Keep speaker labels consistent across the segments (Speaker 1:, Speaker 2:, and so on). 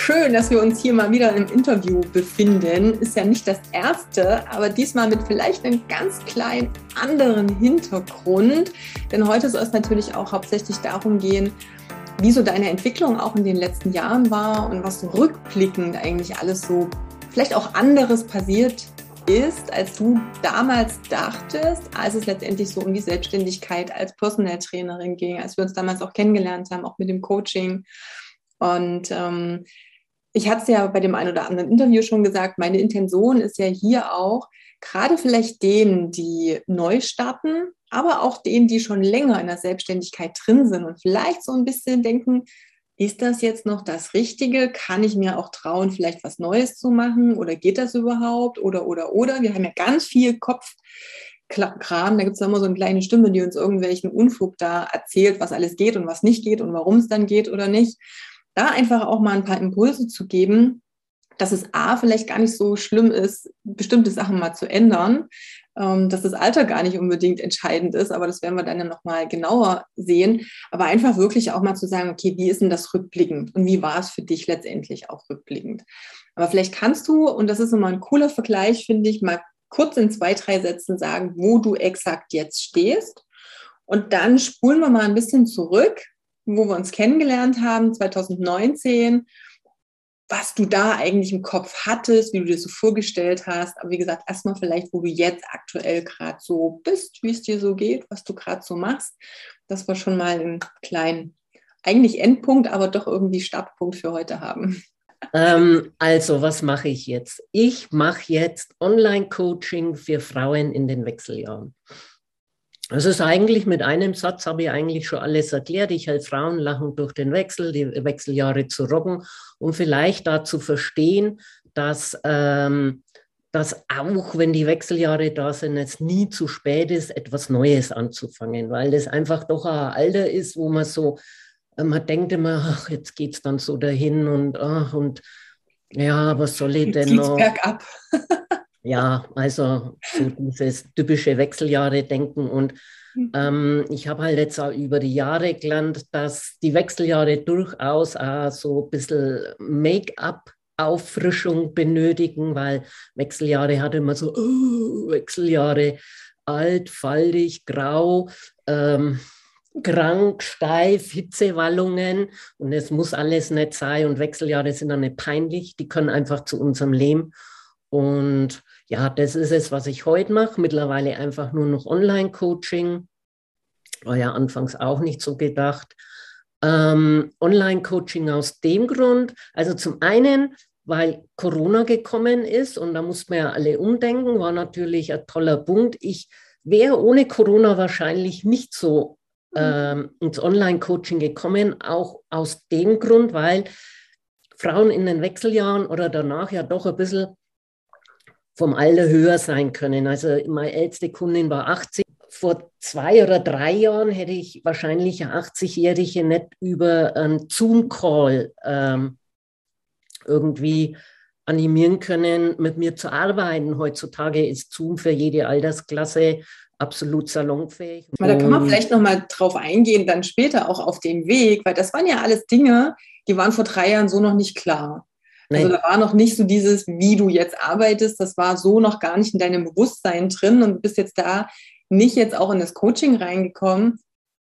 Speaker 1: schön, dass wir uns hier mal wieder im Interview befinden. Ist ja nicht das erste, aber diesmal mit vielleicht einem ganz kleinen anderen Hintergrund. Denn heute soll es natürlich auch hauptsächlich darum gehen, wie so deine Entwicklung auch in den letzten Jahren war und was so rückblickend eigentlich alles so vielleicht auch anderes passiert ist, als du damals dachtest, als es letztendlich so um die Selbstständigkeit als Personal Trainerin ging, als wir uns damals auch kennengelernt haben, auch mit dem Coaching. Und ähm, ich hatte es ja bei dem einen oder anderen Interview schon gesagt, meine Intention ist ja hier auch, gerade vielleicht denen, die neu starten, aber auch denen, die schon länger in der Selbstständigkeit drin sind und vielleicht so ein bisschen denken, ist das jetzt noch das Richtige? Kann ich mir auch trauen, vielleicht was Neues zu machen? Oder geht das überhaupt? Oder, oder, oder. Wir haben ja ganz viel Kopfkram. Da gibt es immer so eine kleine Stimme, die uns irgendwelchen Unfug da erzählt, was alles geht und was nicht geht und warum es dann geht oder nicht da einfach auch mal ein paar Impulse zu geben, dass es A, vielleicht gar nicht so schlimm ist, bestimmte Sachen mal zu ändern, ähm, dass das Alter gar nicht unbedingt entscheidend ist, aber das werden wir dann ja nochmal genauer sehen. Aber einfach wirklich auch mal zu sagen, okay, wie ist denn das rückblickend und wie war es für dich letztendlich auch rückblickend? Aber vielleicht kannst du, und das ist immer ein cooler Vergleich, finde ich, mal kurz in zwei, drei Sätzen sagen, wo du exakt jetzt stehst. Und dann spulen wir mal ein bisschen zurück wo wir uns kennengelernt haben, 2019, was du da eigentlich im Kopf hattest, wie du dir so vorgestellt hast. Aber wie gesagt, erstmal vielleicht, wo du jetzt aktuell gerade so bist, wie es dir so geht, was du gerade so machst. Das war schon mal ein kleinen, eigentlich Endpunkt, aber doch irgendwie Startpunkt für heute haben.
Speaker 2: Ähm, also, was mache ich jetzt? Ich mache jetzt Online-Coaching für Frauen in den Wechseljahren. Das ist eigentlich mit einem Satz, habe ich eigentlich schon alles erklärt. Ich helfe Frauen lachen durch den Wechsel, die Wechseljahre zu robben, um vielleicht da zu verstehen, dass, ähm, dass auch wenn die Wechseljahre da sind, es nie zu spät ist, etwas Neues anzufangen, weil das einfach doch ein Alter ist, wo man so, äh, man denkt immer, ach, jetzt geht es dann so dahin und, ach, und ja, was soll ich denn noch? bergab. Ja, also so dieses typische Wechseljahre-Denken. Und mhm. ähm, ich habe halt jetzt auch über die Jahre gelernt, dass die Wechseljahre durchaus auch so ein bisschen Make-up Auffrischung benötigen, weil Wechseljahre hat immer so oh, Wechseljahre alt, faltig, grau, ähm, krank, steif, Hitzewallungen und es muss alles nicht sein und Wechseljahre sind dann nicht peinlich, die können einfach zu unserem Leben und ja, das ist es, was ich heute mache. Mittlerweile einfach nur noch Online-Coaching. War ja anfangs auch nicht so gedacht. Ähm, Online-Coaching aus dem Grund, also zum einen, weil Corona gekommen ist und da muss man ja alle umdenken, war natürlich ein toller Punkt. Ich wäre ohne Corona wahrscheinlich nicht so ähm, ins Online-Coaching gekommen, auch aus dem Grund, weil Frauen in den Wechseljahren oder danach ja doch ein bisschen vom Alter höher sein können. Also meine älteste Kundin war 80. Vor zwei oder drei Jahren hätte ich wahrscheinlich eine 80-Jährige nicht über einen Zoom-Call ähm, irgendwie animieren können, mit mir zu arbeiten. Heutzutage ist Zoom für jede Altersklasse absolut salonfähig.
Speaker 1: da kann man vielleicht noch mal drauf eingehen, dann später auch auf dem Weg, weil das waren ja alles Dinge, die waren vor drei Jahren so noch nicht klar. Also da war noch nicht so dieses, wie du jetzt arbeitest, das war so noch gar nicht in deinem Bewusstsein drin und du bist jetzt da nicht jetzt auch in das Coaching reingekommen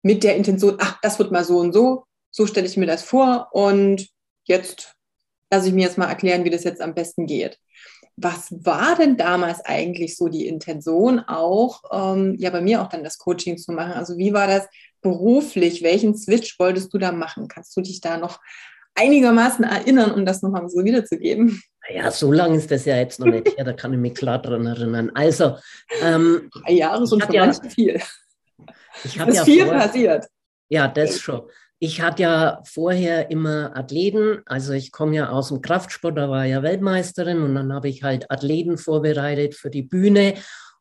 Speaker 1: mit der Intention, ach, das wird mal so und so, so stelle ich mir das vor und jetzt lasse ich mir jetzt mal erklären, wie das jetzt am besten geht. Was war denn damals eigentlich so die Intention, auch ähm, ja bei mir auch dann das Coaching zu machen? Also wie war das beruflich? Welchen Switch wolltest du da machen? Kannst du dich da noch einigermaßen erinnern, um das nochmal so wiederzugeben.
Speaker 2: Ja, so lange ist das ja jetzt noch nicht her, da kann ich mich klar dran erinnern. Also, ähm,
Speaker 1: drei Jahre sind schon ja, viel.
Speaker 2: Ich ist ja viel vor, passiert. Ja, das schon. ich hatte ja vorher immer Athleten, also ich komme ja aus dem Kraftsport, da war ja Weltmeisterin und dann habe ich halt Athleten vorbereitet für die Bühne.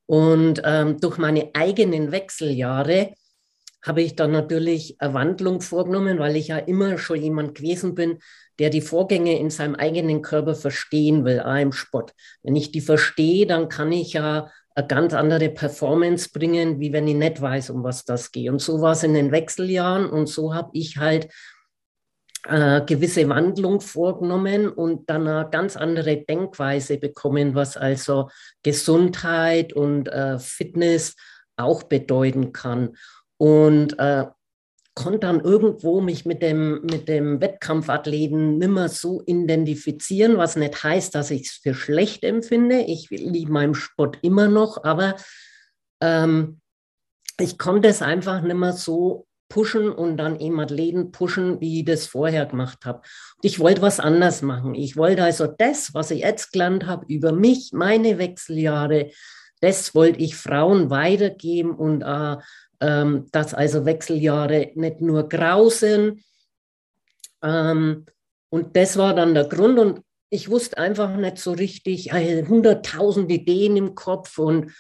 Speaker 2: Und ähm, durch meine eigenen Wechseljahre habe ich dann natürlich eine Wandlung vorgenommen, weil ich ja immer schon jemand gewesen bin, der die Vorgänge in seinem eigenen Körper verstehen will, auch im Sport. Wenn ich die verstehe, dann kann ich ja eine ganz andere Performance bringen, wie wenn ich nicht weiß, um was das geht. Und so war es in den Wechseljahren und so habe ich halt äh, gewisse Wandlung vorgenommen und dann eine ganz andere Denkweise bekommen, was also Gesundheit und äh, Fitness auch bedeuten kann. Und äh, konnte dann irgendwo mich mit dem, mit dem Wettkampfathleten nimmer so identifizieren, was nicht heißt, dass ich es für schlecht empfinde. Ich liebe meinen Sport immer noch, aber ähm, ich konnte es einfach nicht mehr so pushen und dann eben Athleten pushen, wie ich das vorher gemacht habe. ich wollte was anders machen. Ich wollte also das, was ich jetzt gelernt habe über mich, meine Wechseljahre, das wollte ich Frauen weitergeben und äh, ähm, dass also Wechseljahre nicht nur grau sind. Ähm, und das war dann der Grund. Und ich wusste einfach nicht so richtig, hunderttausend Ideen im Kopf und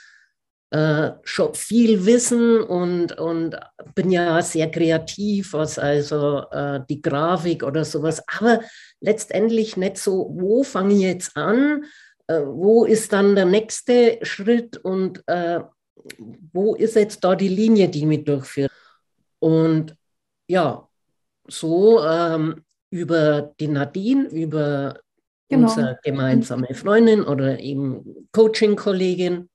Speaker 2: äh, schon viel Wissen und, und bin ja sehr kreativ, was also äh, die Grafik oder sowas, aber letztendlich nicht so, wo fange ich jetzt an, äh, wo ist dann der nächste Schritt und äh, wo ist jetzt da die Linie, die mich durchführt? Und ja, so ähm, über die Nadine, über genau. unsere gemeinsame Freundin oder eben Coaching-Kollegin,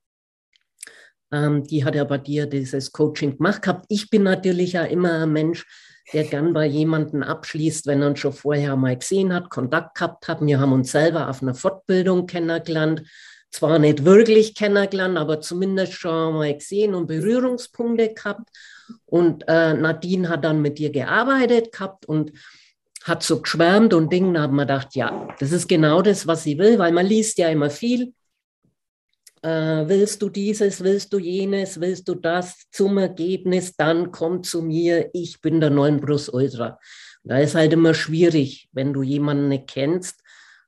Speaker 2: ähm, die hat ja bei dir dieses Coaching gemacht gehabt. Ich bin natürlich ja immer ein Mensch, der gern bei jemandem abschließt, wenn er uns schon vorher mal gesehen hat, Kontakt gehabt hat. Wir haben uns selber auf einer Fortbildung kennengelernt zwar nicht wirklich kennengelernt, aber zumindest schon mal gesehen und Berührungspunkte gehabt. Und äh, Nadine hat dann mit dir gearbeitet gehabt und hat so geschwärmt und Dinge, da haben wir gedacht, ja, das ist genau das, was sie will, weil man liest ja immer viel. Äh, willst du dieses, willst du jenes, willst du das zum Ergebnis, dann komm zu mir, ich bin der 9 Plus Ultra. Da ist halt immer schwierig, wenn du jemanden nicht kennst,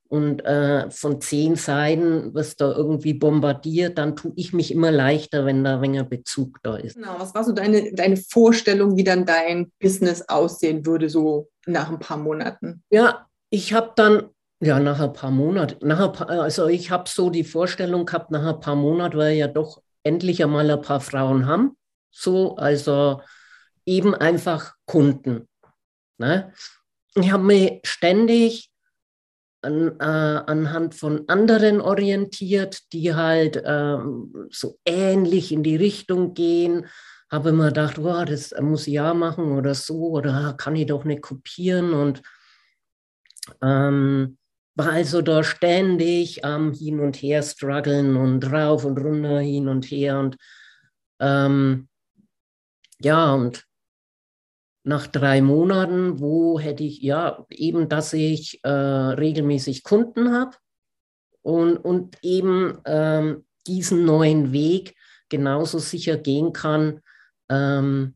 Speaker 2: und äh, von zehn Seiten wirst da irgendwie bombardiert, dann tue ich mich immer leichter, wenn da ein wenig Bezug da ist.
Speaker 1: Genau, was war so deine, deine Vorstellung, wie dann dein Business aussehen würde, so nach ein paar Monaten?
Speaker 2: Ja, ich habe dann, ja, nach ein paar Monaten, nach ein paar, also ich habe so die Vorstellung gehabt, nach ein paar Monaten, weil ja doch endlich einmal ein paar Frauen haben, so, also eben einfach Kunden. Ne? Ich habe mich ständig an, äh, anhand von anderen orientiert, die halt ähm, so ähnlich in die Richtung gehen. Habe immer gedacht, oh, das muss ich ja machen oder so, oder kann ich doch nicht kopieren. Und ähm, war also da ständig am Hin und Her strugglen und rauf und runter, hin und her. Und ähm, ja, und nach drei Monaten, wo hätte ich, ja, eben, dass ich äh, regelmäßig Kunden habe und, und eben ähm, diesen neuen Weg genauso sicher gehen kann, ähm,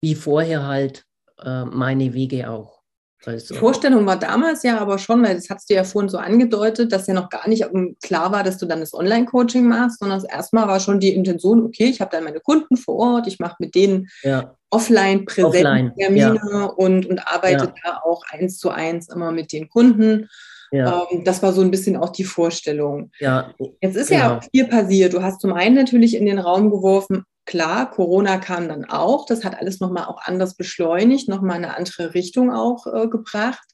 Speaker 2: wie vorher halt äh, meine Wege auch.
Speaker 1: Die Vorstellung war damals ja aber schon, weil das hast du ja vorhin so angedeutet, dass ja noch gar nicht klar war, dass du dann das Online-Coaching machst, sondern erstmal war schon die Intention, okay, ich habe dann meine Kunden vor Ort, ich mache mit denen ja. offline präsent Termine ja. und, und arbeite ja. da auch eins zu eins immer mit den Kunden. Ja. Ähm, das war so ein bisschen auch die Vorstellung. Ja, Jetzt ist genau. ja viel passiert. Du hast zum einen natürlich in den Raum geworfen, Klar, Corona kam dann auch. Das hat alles nochmal auch anders beschleunigt, nochmal eine andere Richtung auch äh, gebracht.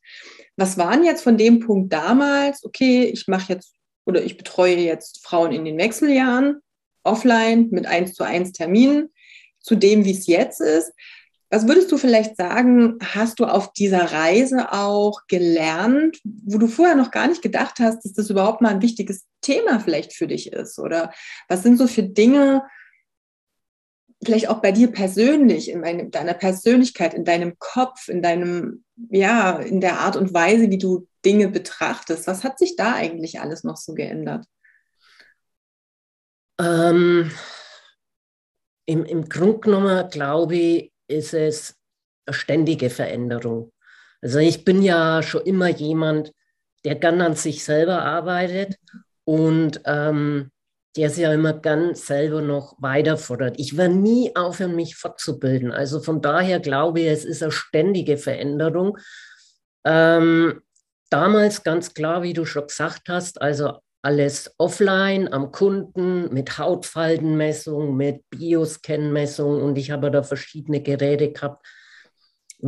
Speaker 1: Was waren jetzt von dem Punkt damals? Okay, ich mache jetzt oder ich betreue jetzt Frauen in den Wechseljahren offline mit 1 zu 1 Terminen zu dem, wie es jetzt ist. Was würdest du vielleicht sagen, hast du auf dieser Reise auch gelernt, wo du vorher noch gar nicht gedacht hast, dass das überhaupt mal ein wichtiges Thema vielleicht für dich ist? Oder was sind so für Dinge, vielleicht auch bei dir persönlich, in meinem, deiner Persönlichkeit, in deinem Kopf, in deinem, ja, in der Art und Weise, wie du Dinge betrachtest. Was hat sich da eigentlich alles noch so geändert?
Speaker 2: Ähm, im, Im Grunde genommen, glaube ich, ist es eine ständige Veränderung. Also ich bin ja schon immer jemand, der gern an sich selber arbeitet und ähm, der sich ja immer gern selber noch weiter fordert. Ich werde nie aufhören, mich fortzubilden. Also von daher glaube ich, es ist eine ständige Veränderung. Ähm, damals ganz klar, wie du schon gesagt hast, also alles offline am Kunden mit Hautfaltenmessung, mit Bioscan-Messung und ich habe da verschiedene Geräte gehabt.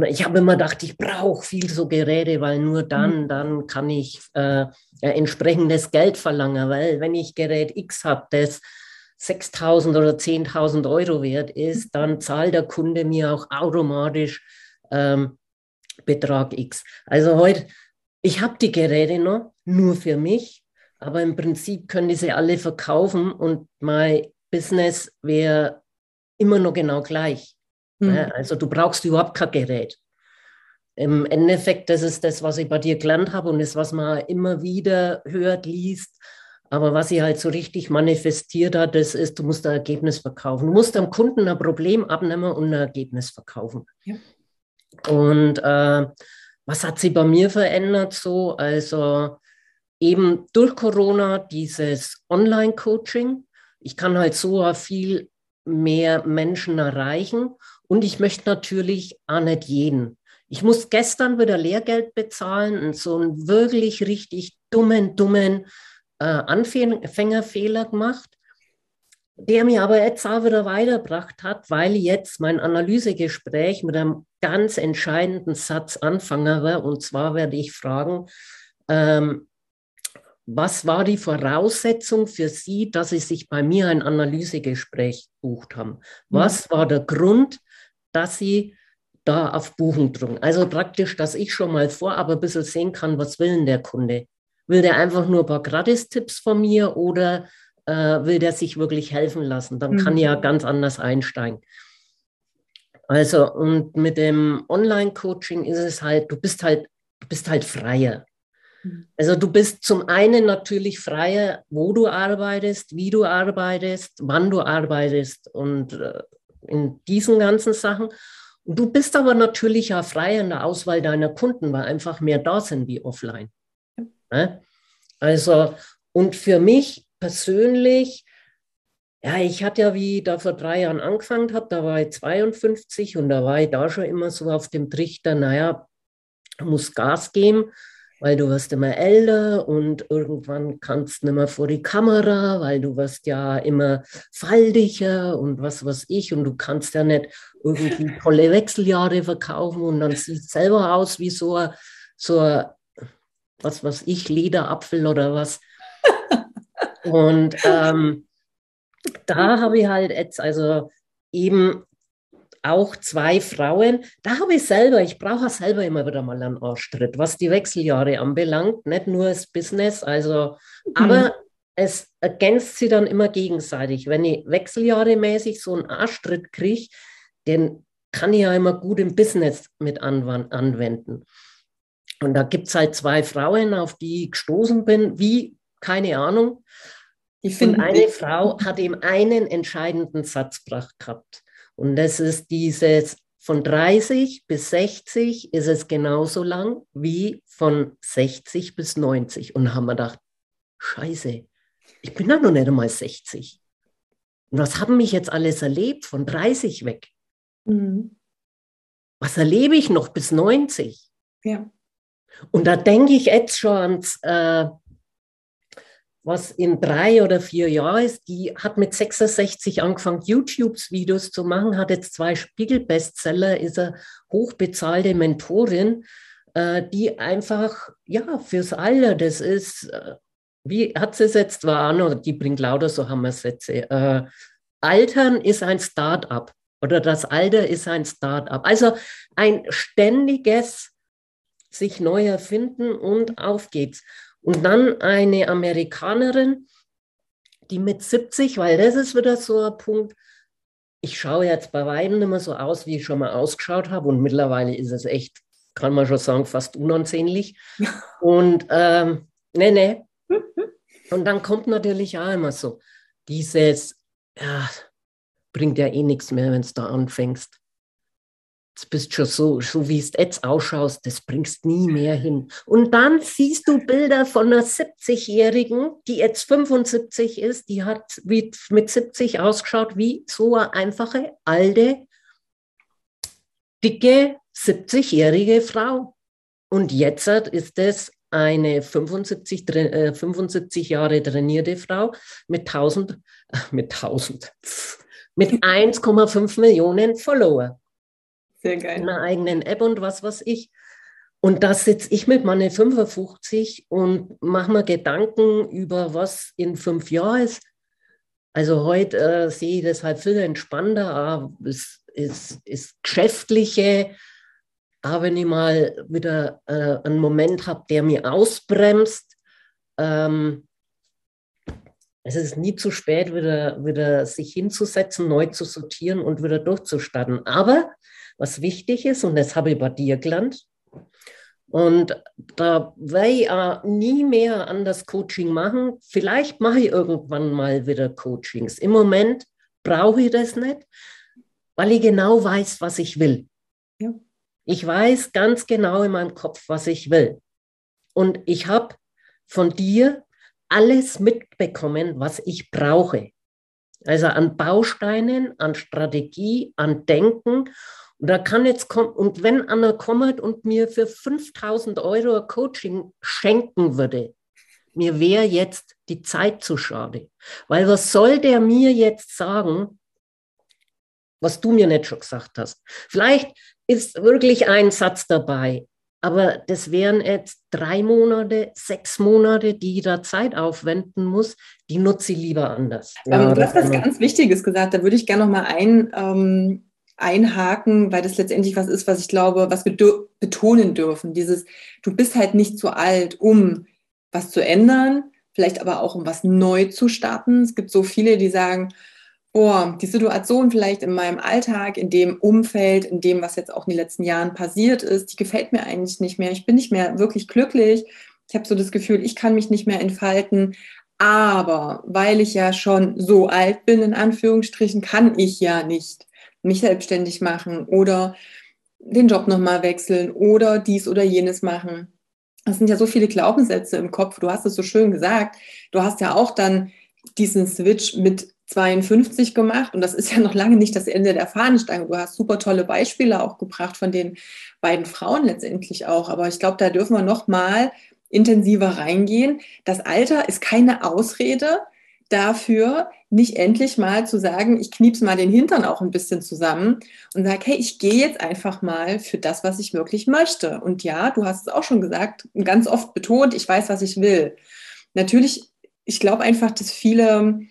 Speaker 2: Ich habe immer gedacht, ich brauche viel so Geräte, weil nur dann, mhm. dann kann ich äh, entsprechendes Geld verlangen, weil wenn ich Gerät X habe, das 6.000 oder 10.000 Euro wert ist, mhm. dann zahlt der Kunde mir auch automatisch ähm, Betrag X. Also heute, ich habe die Geräte noch nur für mich, aber im Prinzip können die sie alle verkaufen und mein Business wäre immer noch genau gleich. Mhm. Also du brauchst überhaupt kein Gerät. Im Endeffekt, das ist das, was ich bei dir gelernt habe und das, was man immer wieder hört, liest. Aber was sie halt so richtig manifestiert hat, das ist, du musst ein Ergebnis verkaufen. Du musst am Kunden ein Problem abnehmen und ein Ergebnis verkaufen. Ja. Und äh, was hat sie bei mir verändert so? Also eben durch Corona dieses Online-Coaching. Ich kann halt so viel mehr Menschen erreichen und ich möchte natürlich auch nicht jeden. Ich muss gestern wieder Lehrgeld bezahlen und so einen wirklich richtig dummen, dummen äh, Anfängerfehler gemacht, der mir aber jetzt auch wieder weitergebracht hat, weil jetzt mein Analysegespräch mit einem ganz entscheidenden Satz anfangen war. Und zwar werde ich fragen, ähm, was war die Voraussetzung für Sie, dass Sie sich bei mir ein Analysegespräch bucht haben? Was war der Grund, dass Sie da auf Buchen drücken? Also praktisch, dass ich schon mal vorab ein bisschen sehen kann, was will denn der Kunde? Will der einfach nur ein paar Gratis-Tipps von mir oder äh, will der sich wirklich helfen lassen? Dann kann mhm. ja ganz anders einsteigen. Also, und mit dem Online-Coaching ist es halt, du bist halt, du bist halt freier. Mhm. Also du bist zum einen natürlich freier, wo du arbeitest, wie du arbeitest, wann du arbeitest und äh, in diesen ganzen Sachen. Und du bist aber natürlich auch freier in der Auswahl deiner Kunden, weil einfach mehr da sind wie offline. Ja? Also, und für mich persönlich, ja, ich hatte ja, wie ich da vor drei Jahren angefangen habe, da war ich 52 und da war ich da schon immer so auf dem Trichter, naja, muss Gas geben weil du wirst immer älter und irgendwann kannst du nicht mehr vor die Kamera, weil du wirst ja immer faltiger und was weiß ich und du kannst ja nicht irgendwie tolle Wechseljahre verkaufen und dann sieht selber aus wie so ein, so ein, was weiß ich, Lederapfel oder was. Und ähm, da habe ich halt jetzt also eben auch zwei Frauen. Da habe ich selber, ich brauche selber immer wieder mal einen Arschtritt, was die Wechseljahre anbelangt, nicht nur das Business, also, mhm. aber es ergänzt sie dann immer gegenseitig. Wenn ich Wechseljahre mäßig so einen Arschtritt kriege, den kann ich ja immer gut im Business mit anwenden. Und da gibt es halt zwei Frauen, auf die ich gestoßen bin, wie, keine Ahnung. Ich finde, eine Frau hat ihm einen entscheidenden Satz gehabt. Und das ist dieses von 30 bis 60 ist es genauso lang wie von 60 bis 90. Und haben wir gedacht, scheiße, ich bin ja noch nicht einmal 60. Und was haben mich jetzt alles erlebt von 30 weg? Mhm. Was erlebe ich noch bis 90? Ja. Und da denke ich jetzt schon ans äh, was in drei oder vier Jahren ist, die hat mit 66 angefangen, YouTube-Videos zu machen, hat jetzt zwei Spiegel-Bestseller, ist eine hochbezahlte Mentorin, äh, die einfach, ja, fürs Alter, das ist, äh, wie hat sie es jetzt war, oder die bringt lauter so Hammersätze. Äh, Altern ist ein Start-up oder das Alter ist ein Start-up. Also ein ständiges sich neu erfinden und auf geht's. Und dann eine Amerikanerin, die mit 70, weil das ist wieder so ein Punkt, ich schaue jetzt bei weitem immer so aus, wie ich schon mal ausgeschaut habe. Und mittlerweile ist es echt, kann man schon sagen, fast unansehnlich. Und ähm, nee, nee. Und dann kommt natürlich auch immer so dieses, ja, bringt ja eh nichts mehr, wenn du da anfängst. Bist schon so, so wie es jetzt ausschaust, das bringst nie mehr hin. Und dann siehst du Bilder von einer 70-Jährigen, die jetzt 75 ist, die hat wie, mit 70 ausgeschaut wie so eine einfache, alte, dicke, 70-jährige Frau. Und jetzt ist es eine 75, äh, 75 Jahre trainierte Frau mit 1000, äh, mit 1000, mit 1,5 Millionen Follower. Sehr geil. In einer eigenen App und was weiß ich. Und da sitze ich mit meinen 55 und mache mir Gedanken über, was in fünf Jahren ist. Also heute äh, sehe ich das halt viel entspannter. Es ist, ist geschäftliche, aber wenn ich mal wieder äh, einen Moment habe, der mir ausbremst, ähm, es ist nie zu spät, wieder, wieder sich hinzusetzen, neu zu sortieren und wieder durchzustarten. Aber was wichtig ist, und das habe ich bei dir gelernt, und da werde ich auch nie mehr an das Coaching machen. Vielleicht mache ich irgendwann mal wieder Coachings. Im Moment brauche ich das nicht, weil ich genau weiß, was ich will. Ja. Ich weiß ganz genau in meinem Kopf, was ich will. Und ich habe von dir alles mitbekommen, was ich brauche. Also an Bausteinen, an Strategie, an Denken. Und da kann jetzt kommen, und wenn einer kommt und mir für 5000 Euro Coaching schenken würde, mir wäre jetzt die Zeit zu schade. Weil was soll der mir jetzt sagen, was du mir nicht schon gesagt hast? Vielleicht ist wirklich ein Satz dabei. Aber das wären jetzt drei Monate, sechs Monate, die ich da Zeit aufwenden muss, die nutze ich lieber anders.
Speaker 1: Ja, ähm, du hast was ganz Wichtiges gesagt, da würde ich gerne noch mal ein, ähm, einhaken, weil das letztendlich was ist, was ich glaube, was wir betonen dürfen. Dieses, du bist halt nicht zu alt, um was zu ändern, vielleicht aber auch um was neu zu starten. Es gibt so viele, die sagen, boah, die Situation vielleicht in meinem Alltag, in dem Umfeld, in dem, was jetzt auch in den letzten Jahren passiert ist, die gefällt mir eigentlich nicht mehr. Ich bin nicht mehr wirklich glücklich. Ich habe so das Gefühl, ich kann mich nicht mehr entfalten. Aber weil ich ja schon so alt bin, in Anführungsstrichen, kann ich ja nicht mich selbstständig machen oder den Job nochmal wechseln oder dies oder jenes machen. Das sind ja so viele Glaubenssätze im Kopf. Du hast es so schön gesagt. Du hast ja auch dann diesen Switch mit 52 gemacht und das ist ja noch lange nicht das Ende der Fahnenstange. Du hast super tolle Beispiele auch gebracht von den beiden Frauen letztendlich auch, aber ich glaube, da dürfen wir noch mal intensiver reingehen. Das Alter ist keine Ausrede dafür, nicht endlich mal zu sagen, ich kniep's mal den Hintern auch ein bisschen zusammen und sage, hey, ich gehe jetzt einfach mal für das, was ich wirklich möchte. Und ja, du hast es auch schon gesagt, ganz oft betont, ich weiß, was ich will. Natürlich, ich glaube einfach, dass viele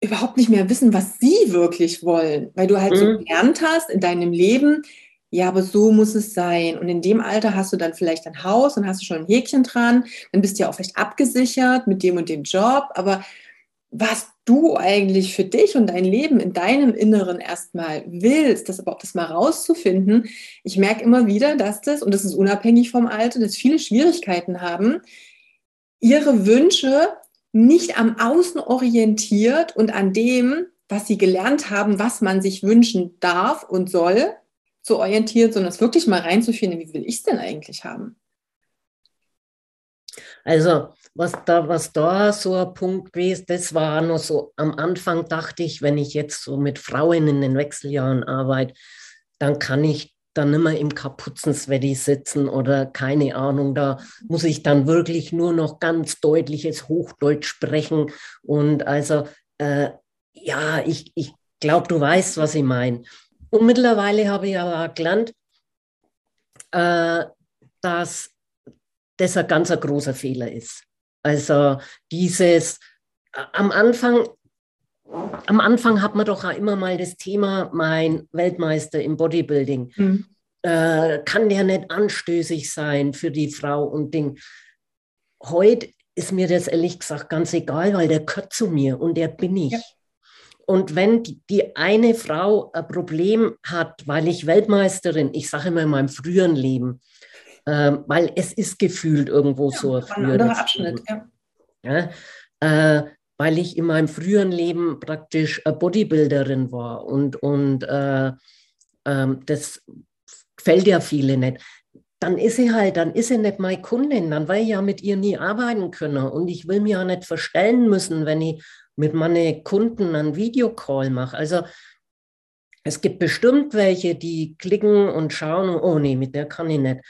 Speaker 1: überhaupt nicht mehr wissen, was sie wirklich wollen, weil du halt mhm. so gelernt hast in deinem Leben, ja, aber so muss es sein. Und in dem Alter hast du dann vielleicht ein Haus und hast du schon ein Häkchen dran, dann bist du ja auch vielleicht abgesichert mit dem und dem Job, aber was du eigentlich für dich und dein Leben in deinem Inneren erstmal willst, das überhaupt das mal rauszufinden. Ich merke immer wieder, dass das, und das ist unabhängig vom Alter, dass viele Schwierigkeiten haben, ihre Wünsche nicht am Außen orientiert und an dem, was sie gelernt haben, was man sich wünschen darf und soll, zu orientiert, sondern es wirklich mal reinzufinden, wie will ich es denn eigentlich haben?
Speaker 2: Also, was da, was da so ein Punkt gewesen, das war noch so, am Anfang dachte ich, wenn ich jetzt so mit Frauen in den Wechseljahren arbeite, dann kann ich dann immer im Kapuzenswetti sitzen oder keine Ahnung, da muss ich dann wirklich nur noch ganz deutliches Hochdeutsch sprechen. Und also, äh, ja, ich, ich glaube, du weißt, was ich meine. Und mittlerweile habe ich aber gelernt, äh, dass das ein ganz großer Fehler ist. Also dieses, am Anfang am Anfang hat man doch auch immer mal das Thema, mein Weltmeister im Bodybuilding. Mhm. Äh, kann der nicht anstößig sein für die Frau und Ding? Heute ist mir das ehrlich gesagt ganz egal, weil der gehört zu mir und der bin ich. Ja. Und wenn die, die, eine Frau ein Problem hat, weil ich Weltmeisterin, ich sage immer in meinem früheren Leben, äh, weil es ist gefühlt irgendwo ja, so ein früheres Abschnitt. Ja. ja äh, weil ich in meinem früheren Leben praktisch Bodybuilderin war und, und äh, ähm, das gefällt ja viele nicht. Dann ist sie halt, dann ist sie nicht meine Kundin, dann werde ich ja mit ihr nie arbeiten können. Und ich will mir ja nicht verstellen müssen, wenn ich mit meinen Kunden einen Videocall mache. Also es gibt bestimmt welche, die klicken und schauen, oh nee, mit der kann ich nicht.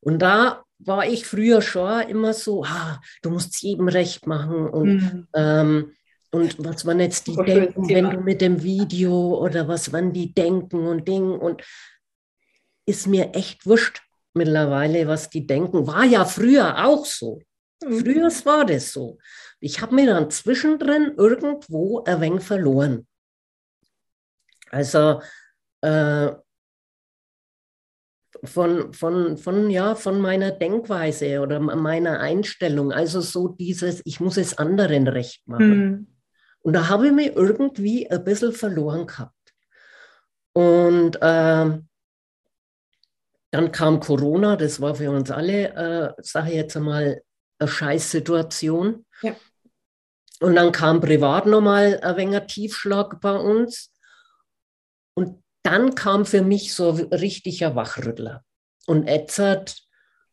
Speaker 2: Und da war ich früher schon immer so, ah, du musst jedem recht machen und, mhm. ähm, und was man jetzt die Super denken, wenn du mit dem Video oder was wann die denken und Ding und ist mir echt wurscht mittlerweile, was die denken. War ja früher auch so. Mhm. Früher war das so. Ich habe mir dann zwischendrin irgendwo ein wenig verloren. Also äh, von, von, von, ja, von meiner Denkweise oder meiner Einstellung. Also so dieses, ich muss es anderen recht machen. Mhm. Und da habe ich mich irgendwie ein bisschen verloren gehabt. Und äh, dann kam Corona, das war für uns alle, äh, sage ich jetzt einmal, eine Scheißsituation. Ja. Und dann kam privat nochmal ein wenig Tiefschlag bei uns. Dann kam für mich so ein richtiger Wachrüttler. Und jetzt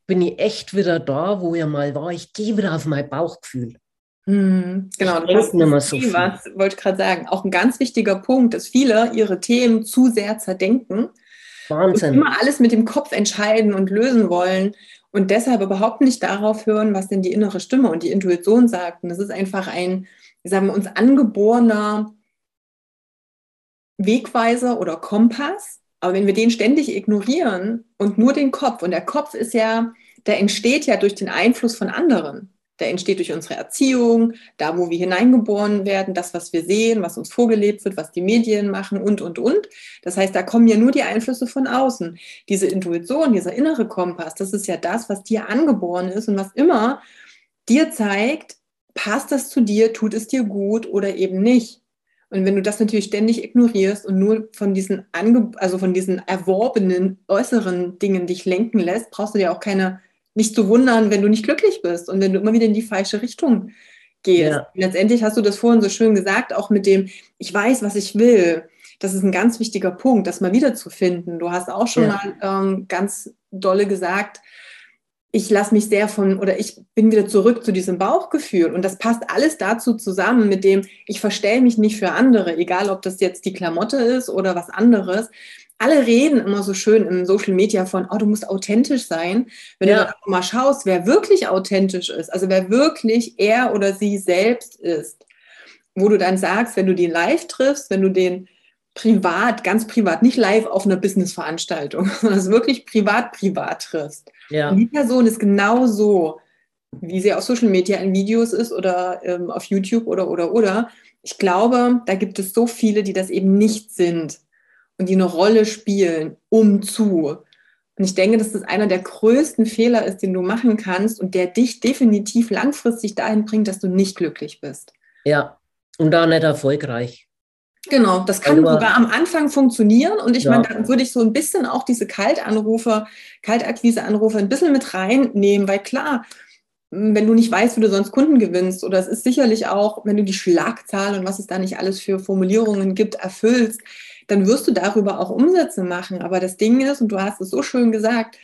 Speaker 2: bin ich echt wieder da, wo ich mal war. Ich gehe wieder auf mein Bauchgefühl.
Speaker 1: Hm, genau, das ist nicht so viel. Was wollte ich gerade sagen. Auch ein ganz wichtiger Punkt, dass viele ihre Themen zu sehr zerdenken. Wahnsinn. Und immer alles mit dem Kopf entscheiden und lösen wollen und deshalb überhaupt nicht darauf hören, was denn die innere Stimme und die Intuition sagt. Und das ist einfach ein, sagen wir uns, angeborener Wegweiser oder Kompass. Aber wenn wir den ständig ignorieren und nur den Kopf, und der Kopf ist ja, der entsteht ja durch den Einfluss von anderen. Der entsteht durch unsere Erziehung, da wo wir hineingeboren werden, das, was wir sehen, was uns vorgelebt wird, was die Medien machen und, und, und. Das heißt, da kommen ja nur die Einflüsse von außen. Diese Intuition, dieser innere Kompass, das ist ja das, was dir angeboren ist und was immer dir zeigt, passt das zu dir, tut es dir gut oder eben nicht. Und wenn du das natürlich ständig ignorierst und nur von diesen, Ange also von diesen erworbenen äußeren Dingen dich lenken lässt, brauchst du dir auch keine nicht zu wundern, wenn du nicht glücklich bist und wenn du immer wieder in die falsche Richtung gehst. Ja. Letztendlich hast du das vorhin so schön gesagt, auch mit dem, ich weiß, was ich will. Das ist ein ganz wichtiger Punkt, das mal wiederzufinden. Du hast auch schon ja. mal ähm, ganz dolle gesagt, ich lasse mich sehr von oder ich bin wieder zurück zu diesem Bauchgefühl und das passt alles dazu zusammen mit dem, ich verstelle mich nicht für andere, egal ob das jetzt die Klamotte ist oder was anderes, alle reden immer so schön im Social Media von, oh, du musst authentisch sein. Wenn ja. du mal schaust, wer wirklich authentisch ist, also wer wirklich er oder sie selbst ist, wo du dann sagst, wenn du den live triffst, wenn du den privat, ganz privat, nicht live auf einer Businessveranstaltung, sondern es wirklich privat, privat triffst. Ja. Und die Person ist genau so, wie sie auf Social Media in Videos ist oder ähm, auf YouTube oder, oder, oder. Ich glaube, da gibt es so viele, die das eben nicht sind und die eine Rolle spielen, um zu. Und ich denke, dass das einer der größten Fehler ist, den du machen kannst und der dich definitiv langfristig dahin bringt, dass du nicht glücklich bist.
Speaker 2: Ja, und da nicht erfolgreich.
Speaker 1: Genau, das kann also, sogar am Anfang funktionieren. Und ich ja. meine, dann würde ich so ein bisschen auch diese Kaltanrufe, Kaltakquise-Anrufe ein bisschen mit reinnehmen, weil klar, wenn du nicht weißt, wie du sonst Kunden gewinnst, oder es ist sicherlich auch, wenn du die Schlagzahl und was es da nicht alles für Formulierungen gibt, erfüllst, dann wirst du darüber auch Umsätze machen. Aber das Ding ist, und du hast es so schön gesagt,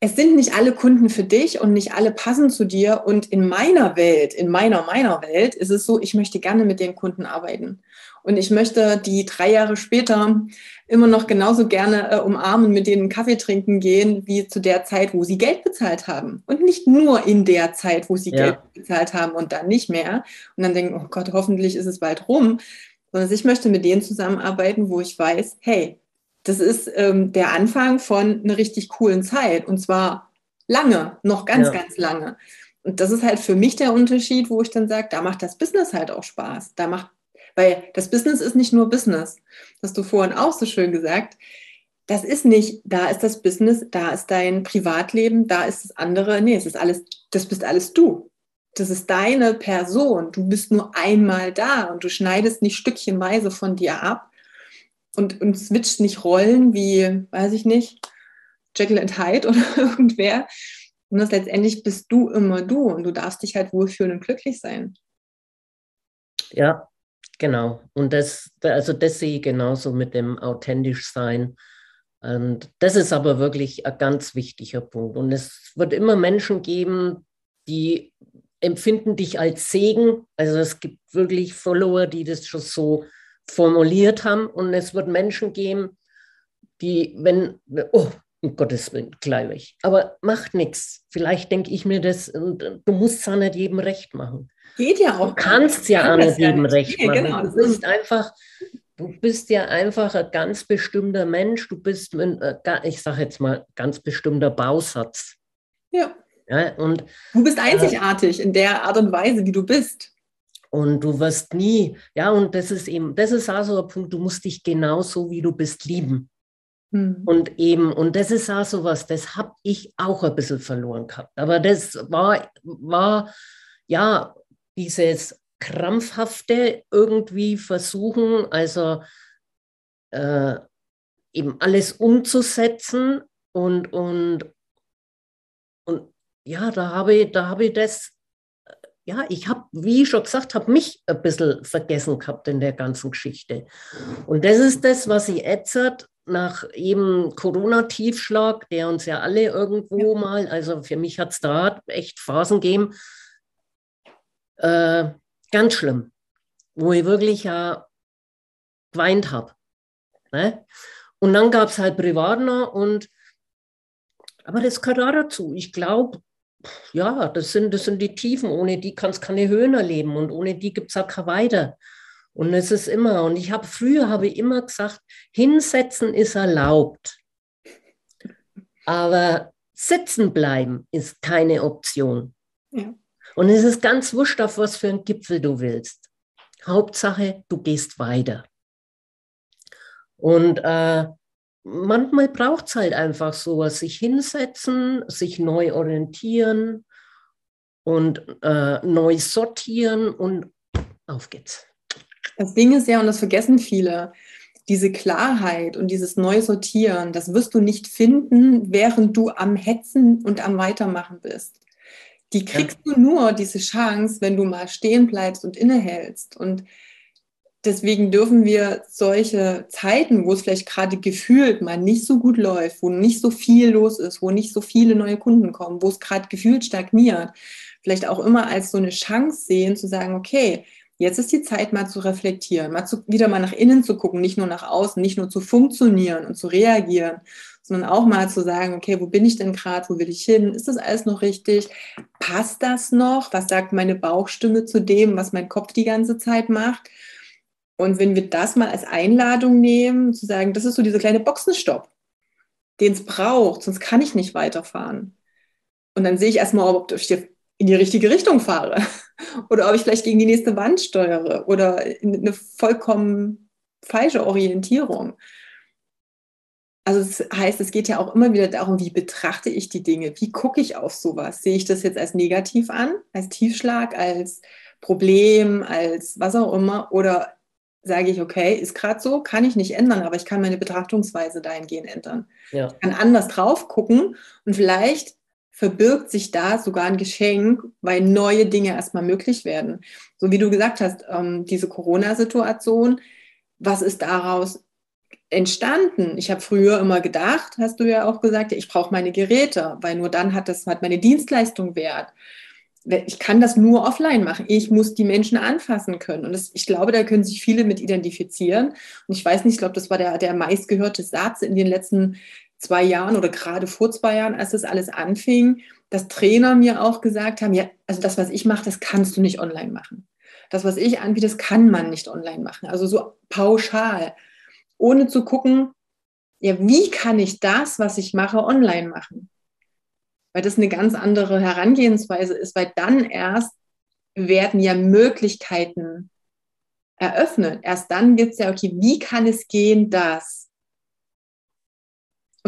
Speaker 1: es sind nicht alle Kunden für dich und nicht alle passen zu dir. Und in meiner Welt, in meiner, meiner Welt ist es so, ich möchte gerne mit den Kunden arbeiten. Und ich möchte die drei Jahre später immer noch genauso gerne äh, umarmen, mit denen Kaffee trinken gehen, wie zu der Zeit, wo sie Geld bezahlt haben. Und nicht nur in der Zeit, wo sie ja. Geld bezahlt haben und dann nicht mehr. Und dann denken, oh Gott, hoffentlich ist es bald rum, sondern ich möchte mit denen zusammenarbeiten, wo ich weiß, hey, das ist ähm, der Anfang von einer richtig coolen Zeit und zwar lange, noch ganz, ja. ganz lange. Und das ist halt für mich der Unterschied, wo ich dann sage, da macht das Business halt auch Spaß. Da macht, weil das Business ist nicht nur Business. Das hast du vorhin auch so schön gesagt. Das ist nicht, da ist das Business, da ist dein Privatleben, da ist das andere. Nee, es ist alles, das bist alles du das ist deine Person. Du bist nur einmal da und du schneidest nicht stückchenweise von dir ab und, und switcht nicht Rollen wie, weiß ich nicht, Jekyll and Hyde oder irgendwer. Und das letztendlich bist du immer du und du darfst dich halt wohlfühlen und glücklich sein.
Speaker 2: Ja, genau. Und das, also das sehe ich genauso mit dem authentisch sein. Und das ist aber wirklich ein ganz wichtiger Punkt. Und es wird immer Menschen geben, die empfinden dich als Segen. Also es gibt wirklich Follower, die das schon so formuliert haben. Und es wird Menschen geben, die, wenn, oh, um Gottes Willen, gleich. Aber macht nichts. Vielleicht denke ich mir das, und du musst es ja nicht jedem recht machen.
Speaker 1: Geht ja auch.
Speaker 2: Du kannst ja auch nicht jedem ja recht machen. Genau. Du bist einfach, du bist ja einfach ein ganz bestimmter Mensch. Du bist, ein, äh, ich sage jetzt mal, ganz bestimmter Bausatz.
Speaker 1: Ja.
Speaker 2: ja und,
Speaker 1: du bist einzigartig äh, in der Art und Weise, wie du bist.
Speaker 2: Und du wirst nie, ja, und das ist eben, das ist auch so ein Punkt, du musst dich genauso, wie du bist, lieben. Hm. Und eben, und das ist auch so was, das habe ich auch ein bisschen verloren gehabt. Aber das war, war ja dieses krampfhafte irgendwie versuchen, also äh, eben alles umzusetzen und, und, und ja, da habe ich, da habe ich das, ja, ich habe, wie ich schon gesagt habe, mich ein bisschen vergessen gehabt in der ganzen Geschichte. Und das ist das, was ich jetzt nach eben Corona-Tiefschlag, der uns ja alle irgendwo ja. mal, also für mich hat es da echt Phasen gegeben, äh, ganz schlimm, wo ich wirklich ja geweint habe. Ne? Und dann gab es halt Privatner und aber das gehört auch dazu. Ich glaube, ja, das sind, das sind die Tiefen. Ohne die kannst keine Höhen erleben und ohne die gibt es auch kein Weiter. Und es ist immer, und ich habe früher habe ich immer gesagt, hinsetzen ist erlaubt. Aber sitzen bleiben ist keine Option. Ja. Und es ist ganz wurscht, auf was für einen Gipfel du willst. Hauptsache, du gehst weiter. Und äh, manchmal braucht es halt einfach sowas, sich hinsetzen, sich neu orientieren und äh, neu sortieren und auf geht's.
Speaker 1: Das Ding ist ja, und das vergessen viele, diese Klarheit und dieses Neusortieren, das wirst du nicht finden, während du am Hetzen und am Weitermachen bist. Die kriegst ja. du nur, diese Chance, wenn du mal stehen bleibst und innehältst. Und deswegen dürfen wir solche Zeiten, wo es vielleicht gerade gefühlt mal nicht so gut läuft, wo nicht so viel los ist, wo nicht so viele neue Kunden kommen, wo es gerade gefühlt stagniert, vielleicht auch immer als so eine Chance sehen, zu sagen, okay, Jetzt ist die Zeit, mal zu reflektieren, mal zu, wieder mal nach innen zu gucken, nicht nur nach außen, nicht nur zu funktionieren und zu reagieren, sondern auch mal zu sagen, okay, wo bin ich denn gerade, wo will ich hin? Ist das alles noch richtig? Passt das noch? Was sagt meine Bauchstimme zu dem, was mein Kopf die ganze Zeit macht? Und wenn wir das mal als Einladung nehmen, zu sagen, das ist so dieser kleine Boxenstopp, den es braucht, sonst kann ich nicht weiterfahren. Und dann sehe ich erstmal, ob ich in die richtige Richtung fahre oder ob ich vielleicht gegen die nächste Wand steuere oder in eine vollkommen falsche Orientierung. Also das heißt, es geht ja auch immer wieder darum, wie betrachte ich die Dinge, wie gucke ich auf sowas? Sehe ich das jetzt als negativ an, als Tiefschlag, als Problem, als was auch immer oder sage ich, okay, ist gerade so, kann ich nicht ändern, aber ich kann meine Betrachtungsweise dahingehend ändern. Ja. Ich kann anders drauf gucken und vielleicht verbirgt sich da sogar ein Geschenk, weil neue Dinge erstmal möglich werden. So wie du gesagt hast, ähm, diese Corona-Situation, was ist daraus entstanden? Ich habe früher immer gedacht, hast du ja auch gesagt, ich brauche meine Geräte, weil nur dann hat das hat meine Dienstleistung Wert. Ich kann das nur offline machen. Ich muss die Menschen anfassen können. Und das, ich glaube, da können sich viele mit identifizieren. Und ich weiß nicht, ich glaube, das war der, der meistgehörte Satz in den letzten zwei Jahren oder gerade vor zwei Jahren, als das alles anfing, dass Trainer mir auch gesagt haben, ja, also das, was ich mache, das kannst du nicht online machen. Das, was ich anbiete, das kann man nicht online machen. Also so pauschal, ohne zu gucken, ja, wie kann ich das, was ich mache, online machen? Weil das eine ganz andere Herangehensweise ist, weil dann erst werden ja Möglichkeiten eröffnet. Erst dann gibt es ja, okay, wie kann es gehen, dass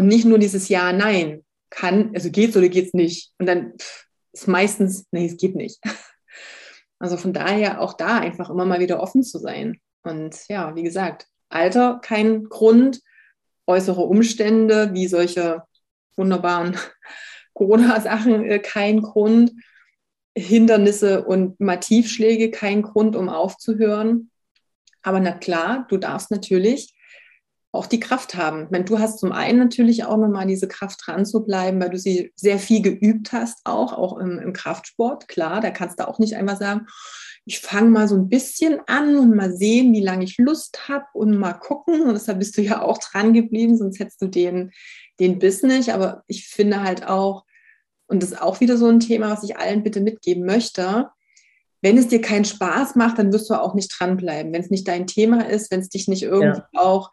Speaker 1: und nicht nur dieses Ja, Nein. Kann, also geht's oder geht's nicht? Und dann pff, ist meistens, nee, es geht nicht. Also von daher auch da einfach immer mal wieder offen zu sein. Und ja, wie gesagt, Alter kein Grund, äußere Umstände wie solche wunderbaren Corona-Sachen äh, kein Grund, Hindernisse und Mativschläge kein Grund, um aufzuhören. Aber na klar, du darfst natürlich auch die Kraft haben. Ich meine, du hast zum einen natürlich auch nochmal diese Kraft dran zu bleiben, weil du sie sehr viel geübt hast, auch, auch im, im Kraftsport. Klar, da kannst du auch nicht einfach sagen, ich fange mal so ein bisschen an und mal sehen, wie lange ich Lust habe und mal gucken. Und deshalb bist du ja auch dran geblieben, sonst hättest du den, den Biss nicht. Aber ich finde halt auch, und das ist auch wieder so ein Thema, was ich allen bitte mitgeben möchte, wenn es dir keinen Spaß macht, dann wirst du auch nicht dranbleiben. Wenn es nicht dein Thema ist, wenn es dich nicht irgendwie ja. auch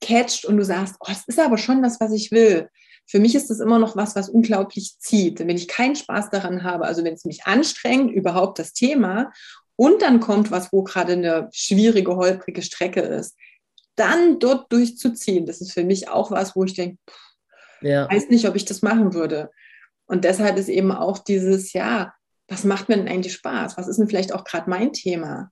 Speaker 1: catcht und du sagst, oh, das ist aber schon das, was ich will. Für mich ist das immer noch was, was unglaublich zieht. Wenn ich keinen Spaß daran habe, also wenn es mich anstrengt, überhaupt das Thema, und dann kommt was, wo gerade eine schwierige, holprige Strecke ist, dann dort durchzuziehen, das ist für mich auch was, wo ich denke, ja. weiß nicht, ob ich das machen würde. Und deshalb ist eben auch dieses, ja, was macht mir denn eigentlich Spaß? Was ist denn vielleicht auch gerade mein Thema?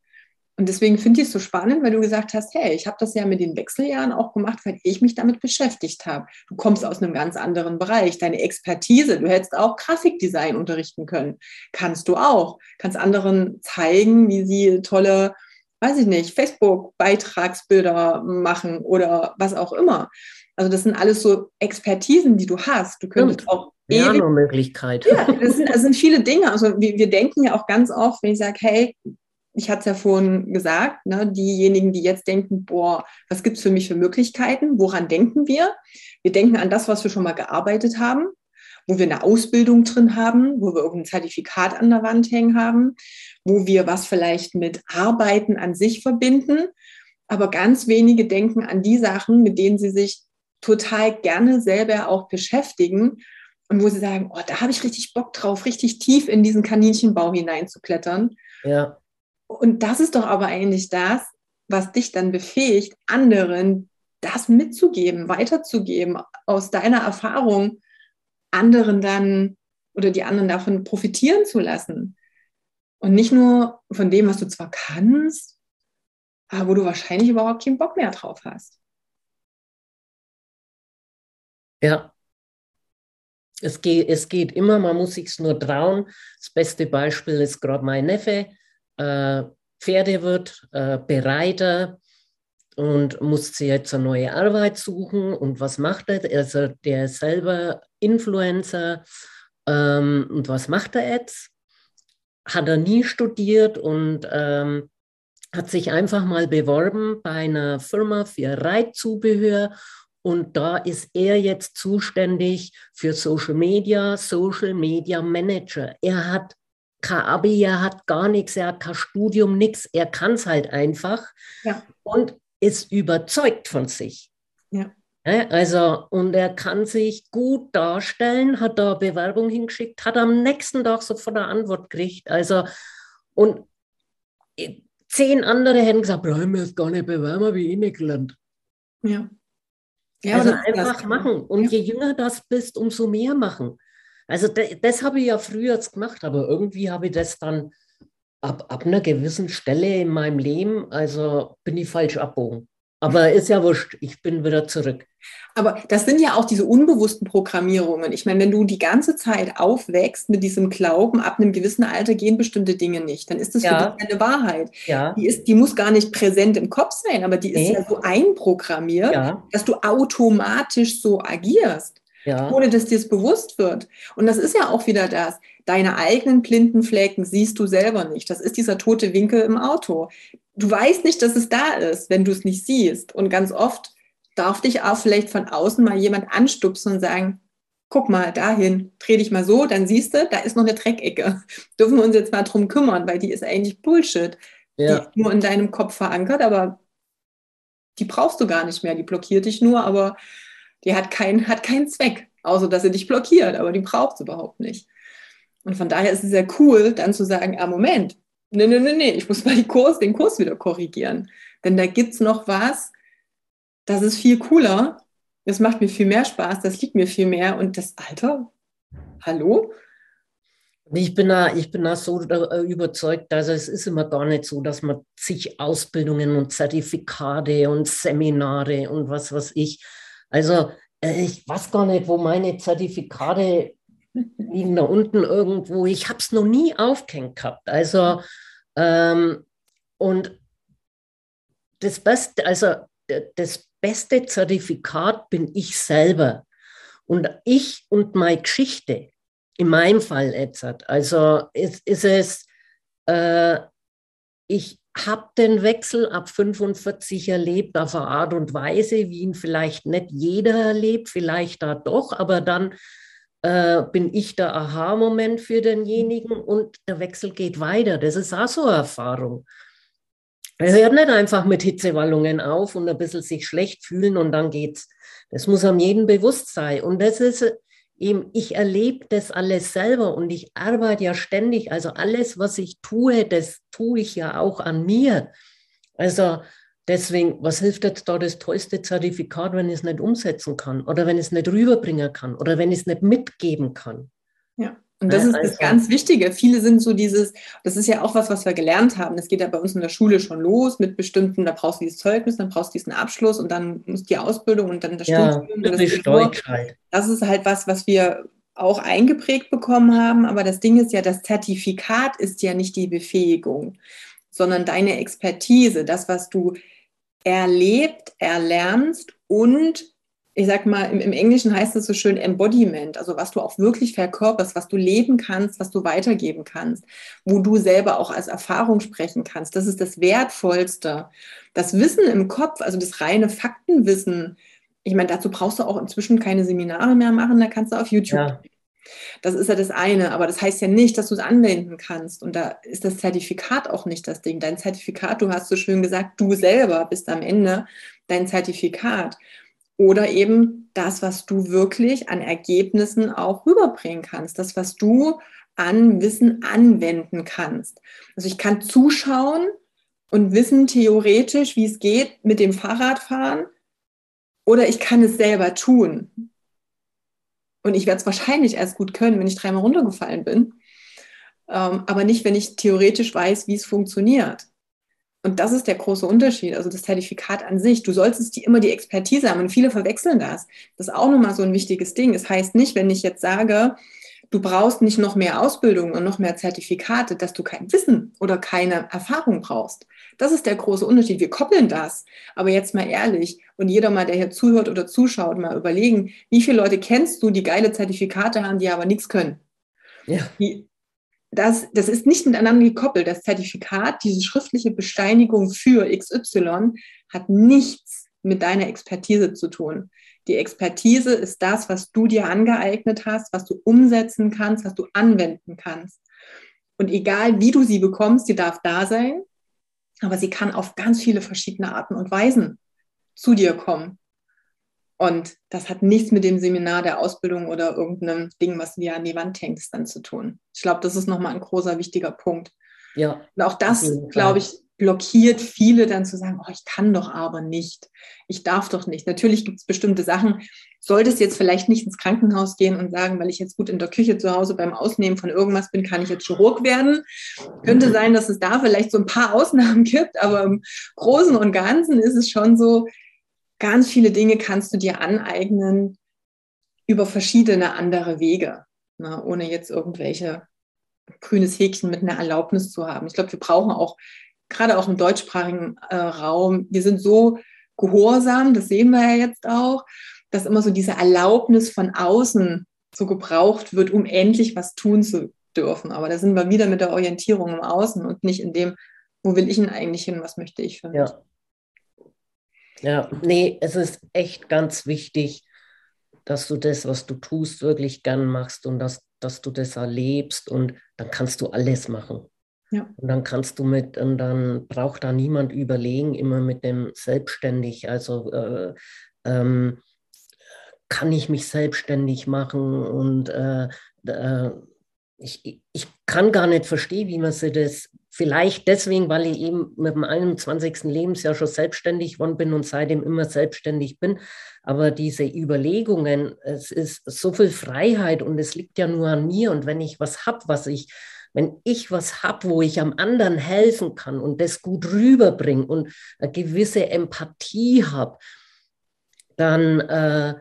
Speaker 1: Und deswegen finde ich es so spannend, weil du gesagt hast, hey, ich habe das ja mit den Wechseljahren auch gemacht, weil ich mich damit beschäftigt habe. Du kommst aus einem ganz anderen Bereich, deine Expertise, du hättest auch Grafikdesign unterrichten können. Kannst du auch. Kannst anderen zeigen, wie sie tolle, weiß ich nicht, Facebook-Beitragsbilder machen oder was auch immer. Also das sind alles so Expertisen, die du hast. Du könntest auch
Speaker 2: ja, nur Möglichkeit.
Speaker 1: Ja, das sind, das sind viele Dinge. Also wir, wir denken ja auch ganz oft, wenn ich sage, hey, ich hatte es ja vorhin gesagt, ne, diejenigen, die jetzt denken, boah, was gibt es für mich für Möglichkeiten? Woran denken wir? Wir denken an das, was wir schon mal gearbeitet haben, wo wir eine Ausbildung drin haben, wo wir irgendein Zertifikat an der Wand hängen haben, wo wir was vielleicht mit Arbeiten an sich verbinden. Aber ganz wenige denken an die Sachen, mit denen sie sich total gerne selber auch beschäftigen und wo sie sagen, oh, da habe ich richtig Bock drauf, richtig tief in diesen Kaninchenbau hineinzuklettern.
Speaker 2: Ja.
Speaker 1: Und das ist doch aber eigentlich das, was dich dann befähigt, anderen das mitzugeben, weiterzugeben, aus deiner Erfahrung anderen dann oder die anderen davon profitieren zu lassen. Und nicht nur von dem, was du zwar kannst, aber wo du wahrscheinlich überhaupt keinen Bock mehr drauf hast.
Speaker 2: Ja. Es geht, es geht immer, man muss sich nur trauen. Das beste Beispiel ist gerade mein Neffe äh, Pferdewirt, äh, Bereiter und musste jetzt eine neue Arbeit suchen. Und was macht er? Also der ist selber Influencer. Ähm, und was macht er jetzt? Hat er nie studiert und ähm, hat sich einfach mal beworben bei einer Firma für Reitzubehör und da ist er jetzt zuständig für Social Media, Social Media Manager. Er hat kein Abi, er hat gar nichts, er hat kein Studium, nichts. Er kann es halt einfach ja. und ist überzeugt von sich. Ja. Also, und er kann sich gut darstellen, hat da Bewerbung hingeschickt, hat am nächsten Tag sofort eine Antwort gekriegt. Also, und zehn andere hätten gesagt, bleib mir jetzt gar nicht bewerben, wie ich nicht gelernt. Ja. ja also einfach machen. Und ja. je jünger das bist, umso mehr machen. Also das, das habe ich ja früher jetzt gemacht, aber irgendwie habe ich das dann ab, ab einer gewissen Stelle in meinem Leben, also bin ich falsch abbogen. Aber ist ja wurscht, ich bin wieder zurück.
Speaker 1: Aber das sind ja auch diese unbewussten Programmierungen. Ich meine, wenn du die ganze Zeit aufwächst mit diesem Glauben, ab einem gewissen Alter gehen bestimmte Dinge nicht, dann ist das ja. für dich eine Wahrheit. Ja. Die, ist, die muss gar nicht präsent im Kopf sein, aber die ist nee. ja so einprogrammiert, ja. dass du automatisch so agierst ja. ohne dass dir es bewusst wird. Und das ist ja auch wieder das. Deine eigenen blinden Flecken siehst du selber nicht. Das ist dieser tote Winkel im Auto. Du weißt nicht, dass es da ist, wenn du es nicht siehst. Und ganz oft darf dich auch vielleicht von außen mal jemand anstupsen und sagen, guck mal dahin, dreh dich mal so, dann siehst du, da ist noch eine Dreckecke. Dürfen wir uns jetzt mal drum kümmern, weil die ist eigentlich Bullshit. Ja. Die ist nur in deinem Kopf verankert, aber die brauchst du gar nicht mehr. Die blockiert dich nur, aber die hat, kein, hat keinen Zweck, außer dass sie dich blockiert, aber die braucht es überhaupt nicht. Und von daher ist es sehr cool, dann zu sagen, ah, Moment, nee, nee, nee, nee, ich muss mal den Kurs, den Kurs wieder korrigieren. Denn da gibt es noch was, das ist viel cooler, das macht mir viel mehr Spaß, das liegt mir viel mehr. Und das Alter, hallo?
Speaker 2: Ich bin, da, ich bin da so überzeugt, also es ist immer gar nicht so, dass man zig Ausbildungen und Zertifikate und Seminare und was weiß ich, also äh, ich weiß gar nicht, wo meine Zertifikate liegen da unten irgendwo. Ich habe es noch nie aufgehängt gehabt. Also ähm, und das Beste, also das beste Zertifikat bin ich selber. Und ich und meine Geschichte, in meinem Fall jetzt, also ist, ist es, äh, ich habe den Wechsel ab 45 erlebt auf eine Art und Weise, wie ihn vielleicht nicht jeder erlebt, vielleicht da doch, aber dann äh, bin ich der Aha-Moment für denjenigen und der Wechsel geht weiter. Das ist auch so eine Erfahrung. Er hört nicht einfach mit Hitzewallungen auf und ein bisschen sich schlecht fühlen und dann geht's. Das muss am jeden bewusst sein. Und das ist eben, ich erlebe das alles selber und ich arbeite ja ständig. Also alles, was ich tue, das tue ich ja auch an mir. Also deswegen, was hilft jetzt da das tollste Zertifikat, wenn ich es nicht umsetzen kann oder wenn ich es nicht rüberbringen kann oder wenn ich es nicht mitgeben kann?
Speaker 1: Ja. Und das ist das ganz Wichtige. Viele sind so dieses, das ist ja auch was, was wir gelernt haben. Das geht ja bei uns in der Schule schon los mit bestimmten, da brauchst du dieses Zeugnis, dann brauchst du diesen Abschluss und dann muss die Ausbildung und dann das
Speaker 2: ja, Studium. Das,
Speaker 1: ist halt. das ist halt was, was wir auch eingeprägt bekommen haben. Aber das Ding ist ja, das Zertifikat ist ja nicht die Befähigung, sondern deine Expertise, das, was du erlebt, erlernst und ich sag mal, im, im, Englischen heißt es so schön Embodiment, also was du auch wirklich verkörperst, was du leben kannst, was du weitergeben kannst, wo du selber auch als Erfahrung sprechen kannst. Das ist das Wertvollste. Das Wissen im Kopf, also das reine Faktenwissen, ich meine, dazu brauchst du auch inzwischen keine Seminare mehr machen, da kannst du auf YouTube. Ja. Das ist ja das eine, aber das heißt ja nicht, dass du es anwenden kannst. Und da ist das Zertifikat auch nicht das Ding. Dein Zertifikat, du hast so schön gesagt, du selber bist am Ende dein Zertifikat. Oder eben das, was du wirklich an Ergebnissen auch rüberbringen kannst, das, was du an Wissen anwenden kannst. Also ich kann zuschauen und wissen theoretisch, wie es geht mit dem Fahrradfahren, oder ich kann es selber tun. Und ich werde es wahrscheinlich erst gut können, wenn ich dreimal runtergefallen bin, ähm, aber nicht, wenn ich theoretisch weiß, wie es funktioniert. Und das ist der große Unterschied, also das Zertifikat an sich. Du solltest die, immer die Expertise haben und viele verwechseln das. Das ist auch nochmal so ein wichtiges Ding. Es heißt nicht, wenn ich jetzt sage, du brauchst nicht noch mehr Ausbildung und noch mehr Zertifikate, dass du kein Wissen oder keine Erfahrung brauchst. Das ist der große Unterschied. Wir koppeln das. Aber jetzt mal ehrlich und jeder mal, der hier zuhört oder zuschaut, mal überlegen, wie viele Leute kennst du, die geile Zertifikate haben, die aber nichts können? Ja. Die, das, das ist nicht miteinander gekoppelt. Das Zertifikat, diese schriftliche Bescheinigung für XY, hat nichts mit deiner Expertise zu tun. Die Expertise ist das, was du dir angeeignet hast, was du umsetzen kannst, was du anwenden kannst. Und egal wie du sie bekommst, sie darf da sein, aber sie kann auf ganz viele verschiedene Arten und Weisen zu dir kommen. Und das hat nichts mit dem Seminar der Ausbildung oder irgendeinem Ding, was dir an die Wand hängt, dann zu tun. Ich glaube, das ist nochmal ein großer, wichtiger Punkt. Ja. Und auch das, glaube ich, blockiert viele dann zu sagen, oh, ich kann doch aber nicht. Ich darf doch nicht. Natürlich gibt es bestimmte Sachen. Solltest jetzt vielleicht nicht ins Krankenhaus gehen und sagen, weil ich jetzt gut in der Küche zu Hause beim Ausnehmen von irgendwas bin, kann ich jetzt Chirurg werden. Könnte sein, dass es da vielleicht so ein paar Ausnahmen gibt, aber im Großen und Ganzen ist es schon so, ganz viele Dinge kannst du dir aneignen über verschiedene andere Wege, ne, ohne jetzt irgendwelche grünes Häkchen mit einer Erlaubnis zu haben. Ich glaube, wir brauchen auch, gerade auch im deutschsprachigen äh, Raum, wir sind so gehorsam, das sehen wir ja jetzt auch, dass immer so diese Erlaubnis von außen so gebraucht wird, um endlich was tun zu dürfen. Aber da sind wir wieder mit der Orientierung im Außen und nicht in dem, wo will ich denn eigentlich hin, was möchte ich für mich.
Speaker 2: Ja. Ja, nee, es ist echt ganz wichtig, dass du das, was du tust, wirklich gern machst und dass, dass du das erlebst und dann kannst du alles machen. Ja. Und dann kannst du mit, und dann braucht da niemand überlegen, immer mit dem selbstständig. Also äh, ähm, kann ich mich selbstständig machen und äh, äh, ich, ich kann gar nicht verstehen, wie man sich das Vielleicht deswegen, weil ich eben mit dem 21. Lebensjahr schon selbstständig geworden bin und seitdem immer selbstständig bin. Aber diese Überlegungen, es ist so viel Freiheit und es liegt ja nur an mir. Und wenn ich was habe, was ich, wenn ich was habe, wo ich am anderen helfen kann und das gut rüberbringe und eine gewisse Empathie habe, dann, äh,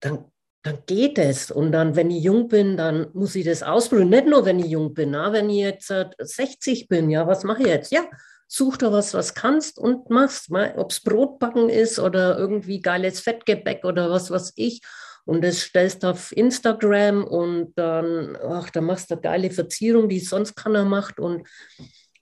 Speaker 2: dann dann geht es. Und dann, wenn ich jung bin, dann muss ich das ausprobieren. Nicht nur, wenn ich jung bin, na, wenn ich jetzt 60 bin, ja, was mache ich jetzt? Ja, such dir was, was kannst und machst. Ob es Brotbacken ist oder irgendwie geiles Fettgebäck oder was weiß ich. Und das stellst du auf Instagram und dann, ach, da machst du eine geile Verzierung, die sonst keiner macht. Und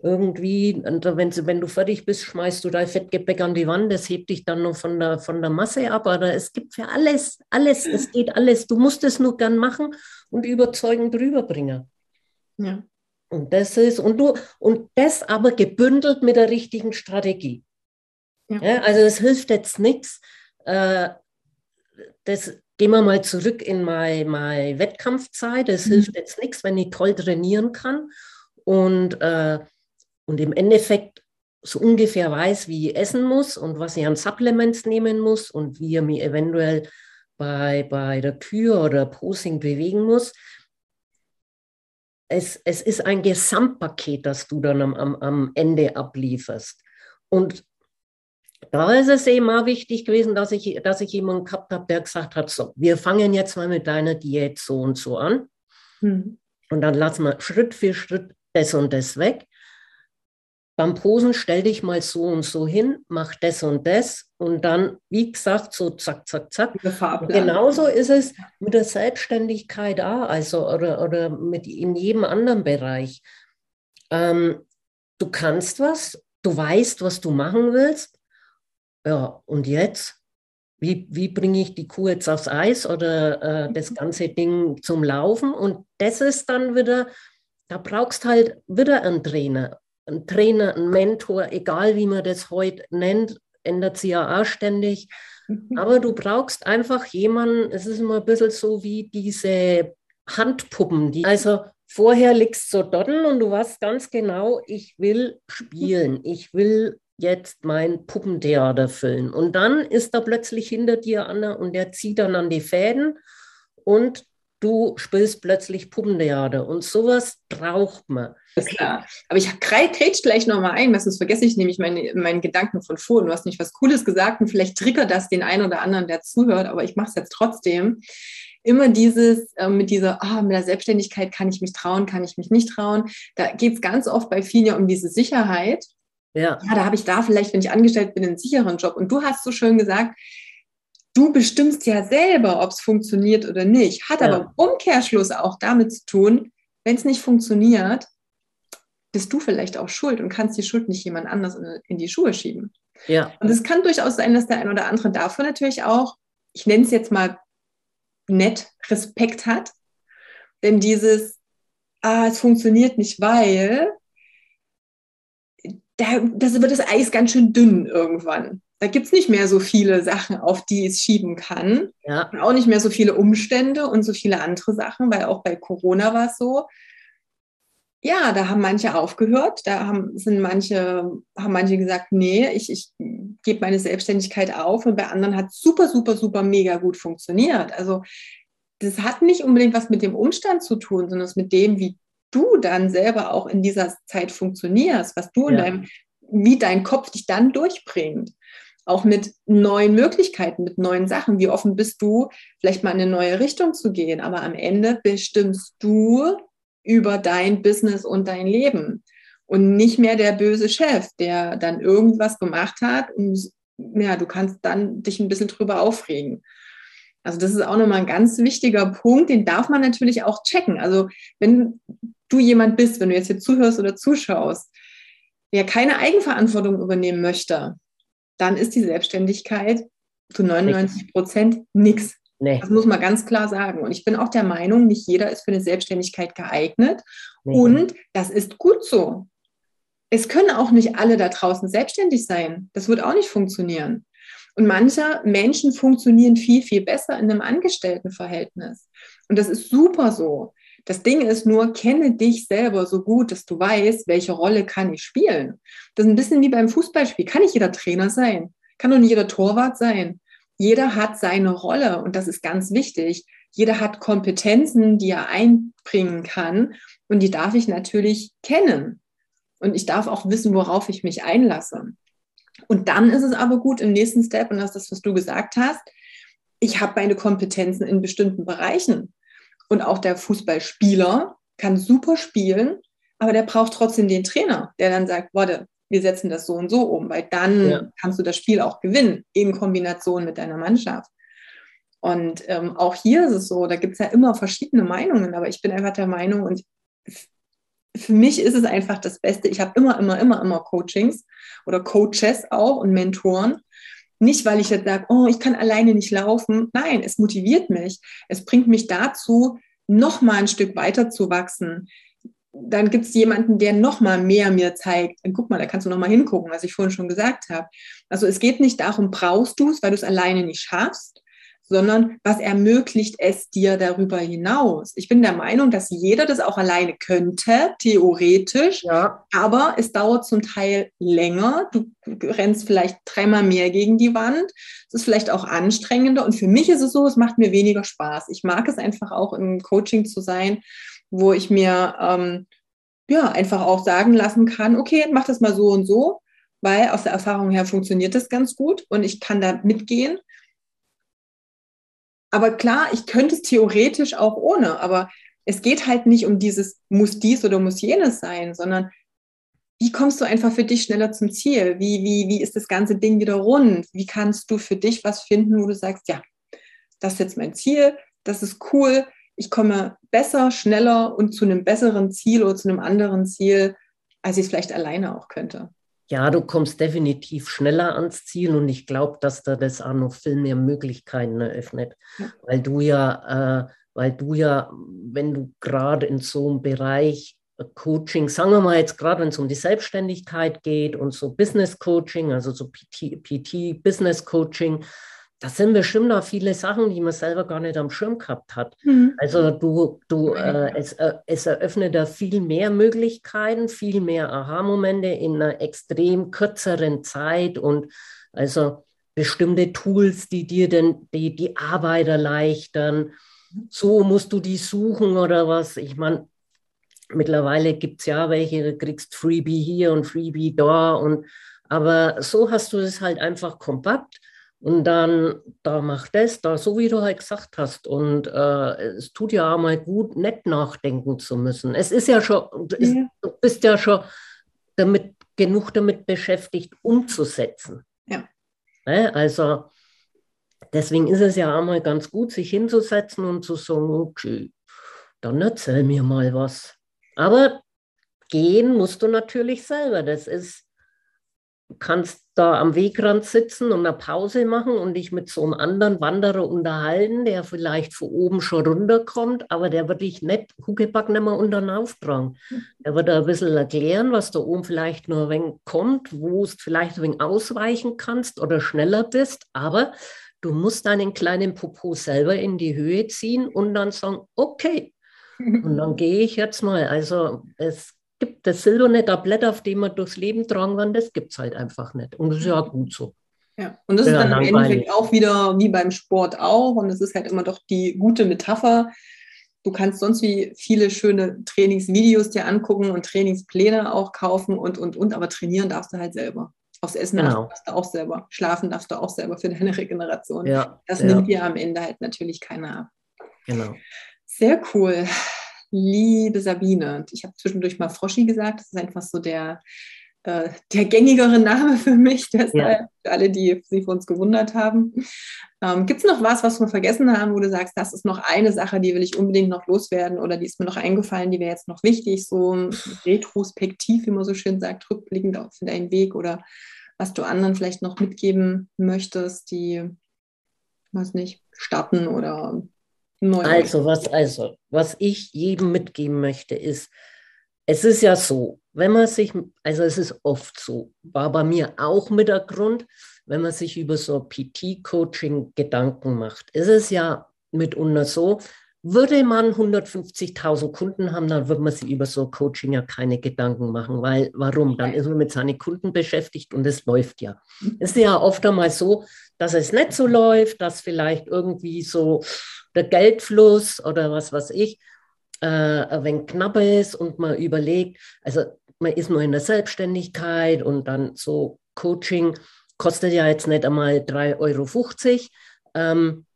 Speaker 2: irgendwie, wenn, wenn du fertig bist, schmeißt du dein Fettgebäck an die Wand, das hebt dich dann noch von der, von der Masse ab. Aber es gibt für alles, alles, es geht alles. Du musst es nur gern machen und überzeugend rüberbringen. Ja. Und das ist, und du, und das aber gebündelt mit der richtigen Strategie. Ja. ja also es hilft jetzt nichts. Äh, das gehen wir mal zurück in meine, meine Wettkampfzeit. Es mhm. hilft jetzt nichts, wenn ich toll trainieren kann und, äh, und im Endeffekt so ungefähr weiß, wie ich essen muss und was ich an Supplements nehmen muss und wie ich mich eventuell bei, bei der Kür oder Posing bewegen muss es, es ist ein Gesamtpaket, das du dann am, am, am Ende ablieferst. Und da ist es eben auch wichtig gewesen, dass ich, dass ich jemanden gehabt habe, der gesagt hat, so, wir fangen jetzt mal mit deiner Diät so und so an. Mhm. Und dann lassen wir Schritt für Schritt das und das weg beim Posen stell dich mal so und so hin, mach das und das und dann, wie gesagt, so zack, zack, zack. Genauso ist es mit der Selbstständigkeit auch, also oder, oder mit in jedem anderen Bereich. Ähm, du kannst was, du weißt, was du machen willst. Ja, und jetzt? Wie, wie bringe ich die Kuh jetzt aufs Eis oder äh, das ganze Ding zum Laufen? Und das ist dann wieder, da brauchst halt wieder einen Trainer ein Trainer, ein Mentor, egal wie man das heute nennt, ändert sich ja auch ständig. Mhm. Aber du brauchst einfach jemanden, es ist immer ein bisschen so wie diese Handpuppen, die also vorher liegst du dort und du weißt ganz genau, ich will spielen, ich will jetzt mein Puppentheater füllen. Und dann ist da plötzlich hinter dir einer und der zieht dann an die Fäden und du spielst plötzlich Puppentheater. Und sowas braucht man.
Speaker 1: Ist klar. Aber ich grätsch gleich nochmal ein, sonst vergesse ich nämlich meine, meinen Gedanken von vor. Du hast nicht was Cooles gesagt und vielleicht triggert das den einen oder anderen, der zuhört, aber ich mache es jetzt trotzdem. Immer dieses äh, mit dieser, oh, mit der Selbstständigkeit kann ich mich trauen, kann ich mich nicht trauen. Da geht es ganz oft bei vielen ja um diese Sicherheit. Ja. ja, da habe ich da vielleicht, wenn ich angestellt bin, einen sicheren Job. Und du hast so schön gesagt, du bestimmst ja selber, ob es funktioniert oder nicht. Hat ja. aber im Umkehrschluss auch damit zu tun, wenn es nicht funktioniert, bist du vielleicht auch schuld und kannst die Schuld nicht jemand anders in, in die Schuhe schieben. Ja. Und es kann durchaus sein, dass der ein oder andere davon natürlich auch, ich nenne es jetzt mal nett, Respekt hat. Denn dieses, ah, es funktioniert nicht, weil da, das wird das Eis ganz schön dünn irgendwann. Da gibt es nicht mehr so viele Sachen, auf die es schieben kann. Ja. Und auch nicht mehr so viele Umstände und so viele andere Sachen, weil auch bei Corona war es so, ja, da haben manche aufgehört, da haben, sind manche, haben manche gesagt, nee, ich, ich gebe meine Selbstständigkeit auf und bei anderen hat super, super, super mega gut funktioniert. Also das hat nicht unbedingt was mit dem Umstand zu tun, sondern es mit dem, wie du dann selber auch in dieser Zeit funktionierst, was du ja. in deinem, wie dein Kopf dich dann durchbringt. Auch mit neuen Möglichkeiten, mit neuen Sachen. Wie offen bist du, vielleicht mal in eine neue Richtung zu gehen? Aber am Ende bestimmst du, über dein Business und dein Leben und nicht mehr der böse Chef, der dann irgendwas gemacht hat und ja, du kannst dann dich ein bisschen drüber aufregen. Also das ist auch nochmal ein ganz wichtiger Punkt, den darf man natürlich auch checken. Also wenn du jemand bist, wenn du jetzt hier zuhörst oder zuschaust, der keine Eigenverantwortung übernehmen möchte, dann ist die Selbstständigkeit zu 99 Prozent nichts. Nee. Das muss man ganz klar sagen. Und ich bin auch der Meinung, nicht jeder ist für eine Selbstständigkeit geeignet. Nee. Und das ist gut so. Es können auch nicht alle da draußen selbstständig sein. Das wird auch nicht funktionieren. Und manche Menschen funktionieren viel, viel besser in einem Angestelltenverhältnis. Und das ist super so. Das Ding ist nur, kenne dich selber so gut, dass du weißt, welche Rolle kann ich spielen. Das ist ein bisschen wie beim Fußballspiel. Kann nicht jeder Trainer sein. Kann doch nicht jeder Torwart sein jeder hat seine Rolle und das ist ganz wichtig. Jeder hat Kompetenzen, die er einbringen kann und die darf ich natürlich kennen. Und ich darf auch wissen, worauf ich mich einlasse. Und dann ist es aber gut im nächsten Step, und das ist das, was du gesagt hast, ich habe meine Kompetenzen in bestimmten Bereichen. Und auch der Fußballspieler kann super spielen, aber der braucht trotzdem den Trainer, der dann sagt, warte, wir setzen das so und so um, weil dann ja. kannst du das Spiel auch gewinnen in Kombination mit deiner Mannschaft. Und ähm, auch hier ist es so, da gibt es ja immer verschiedene Meinungen, aber ich bin einfach der Meinung und für mich ist es einfach das Beste. Ich habe immer, immer, immer, immer Coachings oder Coaches auch und Mentoren. Nicht, weil ich jetzt sage, oh, ich kann alleine nicht laufen. Nein, es motiviert mich. Es bringt mich dazu, noch mal ein Stück weiter zu wachsen. Dann gibt es jemanden, der noch mal mehr mir zeigt. Guck mal, da kannst du noch mal hingucken, was ich vorhin schon gesagt habe. Also es geht nicht darum, brauchst du es, weil du es alleine nicht schaffst, sondern was ermöglicht es dir darüber hinaus? Ich bin der Meinung, dass jeder das auch alleine könnte, theoretisch, ja. aber es dauert zum Teil länger. Du rennst vielleicht dreimal mehr gegen die Wand. Es ist vielleicht auch anstrengender und für mich ist es so, es macht mir weniger Spaß. Ich mag es einfach auch im Coaching zu sein, wo ich mir ähm, ja einfach auch sagen lassen kann, okay, mach das mal so und so, weil aus der Erfahrung her funktioniert das ganz gut und ich kann da mitgehen aber klar, ich könnte es theoretisch auch ohne, aber es geht halt nicht um dieses muss dies oder muss jenes sein, sondern wie kommst du einfach für dich schneller zum Ziel? Wie, wie, wie ist das ganze Ding wieder rund? Wie kannst du für dich was finden, wo du sagst, ja, das ist jetzt mein Ziel, das ist cool, ich komme besser, schneller und zu einem besseren Ziel oder zu einem anderen Ziel, als ich es vielleicht alleine auch könnte.
Speaker 2: Ja, du kommst definitiv schneller ans Ziel und ich glaube, dass da das auch noch viel mehr Möglichkeiten eröffnet, ja. weil du ja, äh, weil du ja, wenn du gerade in so einem Bereich äh, Coaching, sagen wir mal jetzt gerade, wenn es um die Selbstständigkeit geht und so Business Coaching, also so PT, PT Business Coaching, das sind bestimmt auch viele Sachen, die man selber gar nicht am Schirm gehabt hat. Mhm. Also du, du, äh, es, äh, es eröffnet da viel mehr Möglichkeiten, viel mehr Aha-Momente in einer extrem kürzeren Zeit und also bestimmte Tools, die dir denn die, die Arbeit erleichtern. So musst du die suchen oder was. Ich meine, mittlerweile gibt es ja welche, du kriegst Freebie hier und Freebie da und aber so hast du es halt einfach kompakt und dann, da macht das, da, so wie du halt gesagt hast. Und äh, es tut ja auch mal gut, nicht nachdenken zu müssen. Es ist ja schon, es, du bist ja schon damit, genug damit beschäftigt, umzusetzen. Ja. Ne? Also, deswegen ist es ja auch mal ganz gut, sich hinzusetzen und zu sagen, okay, dann erzähl mir mal was. Aber gehen musst du natürlich selber. Das ist, kannst da am Wegrand sitzen und eine Pause machen und dich mit so einem anderen Wanderer unterhalten, der vielleicht von oben schon runterkommt, aber der wird dich nicht Huckepack nicht mehr unter den Auftragen. Der wird da ein bisschen erklären, was da oben vielleicht nur ein wenig kommt, wo es vielleicht ein wenig ausweichen kannst oder schneller bist, aber du musst deinen kleinen Popo selber in die Höhe ziehen und dann sagen, okay, und dann gehe ich jetzt mal. Also es gibt das silberne Tablett, auf dem man durchs Leben tragen kann, das gibt es halt einfach nicht. Und das ist ja gut so.
Speaker 1: Ja, und das ja, ist dann im Endeffekt auch wieder wie beim Sport auch. Und es ist halt immer doch die gute Metapher. Du kannst sonst wie viele schöne Trainingsvideos dir angucken und Trainingspläne auch kaufen und, und, und. Aber trainieren darfst du halt selber. Aufs Essen genau. darfst du auch selber. Schlafen darfst du auch selber für deine Regeneration. Ja, das ja. nimmt dir am Ende halt natürlich keiner ab. Genau. Sehr cool liebe Sabine. Ich habe zwischendurch mal Froschi gesagt. Das ist einfach so der, äh, der gängigere Name für mich. Deshalb ja. für alle, die sich für uns gewundert haben. Ähm, Gibt es noch was, was wir vergessen haben, wo du sagst, das ist noch eine Sache, die will ich unbedingt noch loswerden oder die ist mir noch eingefallen, die wäre jetzt noch wichtig, so retrospektiv, wie man so schön sagt, rückblickend auf deinen Weg oder was du anderen vielleicht noch mitgeben möchtest, die, weiß nicht, starten oder
Speaker 2: Neu. Also was, also, was ich jedem mitgeben möchte, ist, es ist ja so, wenn man sich, also es ist oft so, war bei mir auch mit der Grund, wenn man sich über so PT-Coaching Gedanken macht, ist es ja mitunter so, würde man 150.000 Kunden haben, dann würde man sich über so Coaching ja keine Gedanken machen, weil warum? Dann ist man mit seinen Kunden beschäftigt und es läuft ja. Es ist ja oft einmal so, dass es nicht so läuft, dass vielleicht irgendwie so der Geldfluss oder was weiß ich, äh, ein knapper ist und man überlegt, also man ist nur in der Selbstständigkeit und dann so Coaching kostet ja jetzt nicht einmal 3,50 Euro. Ähm,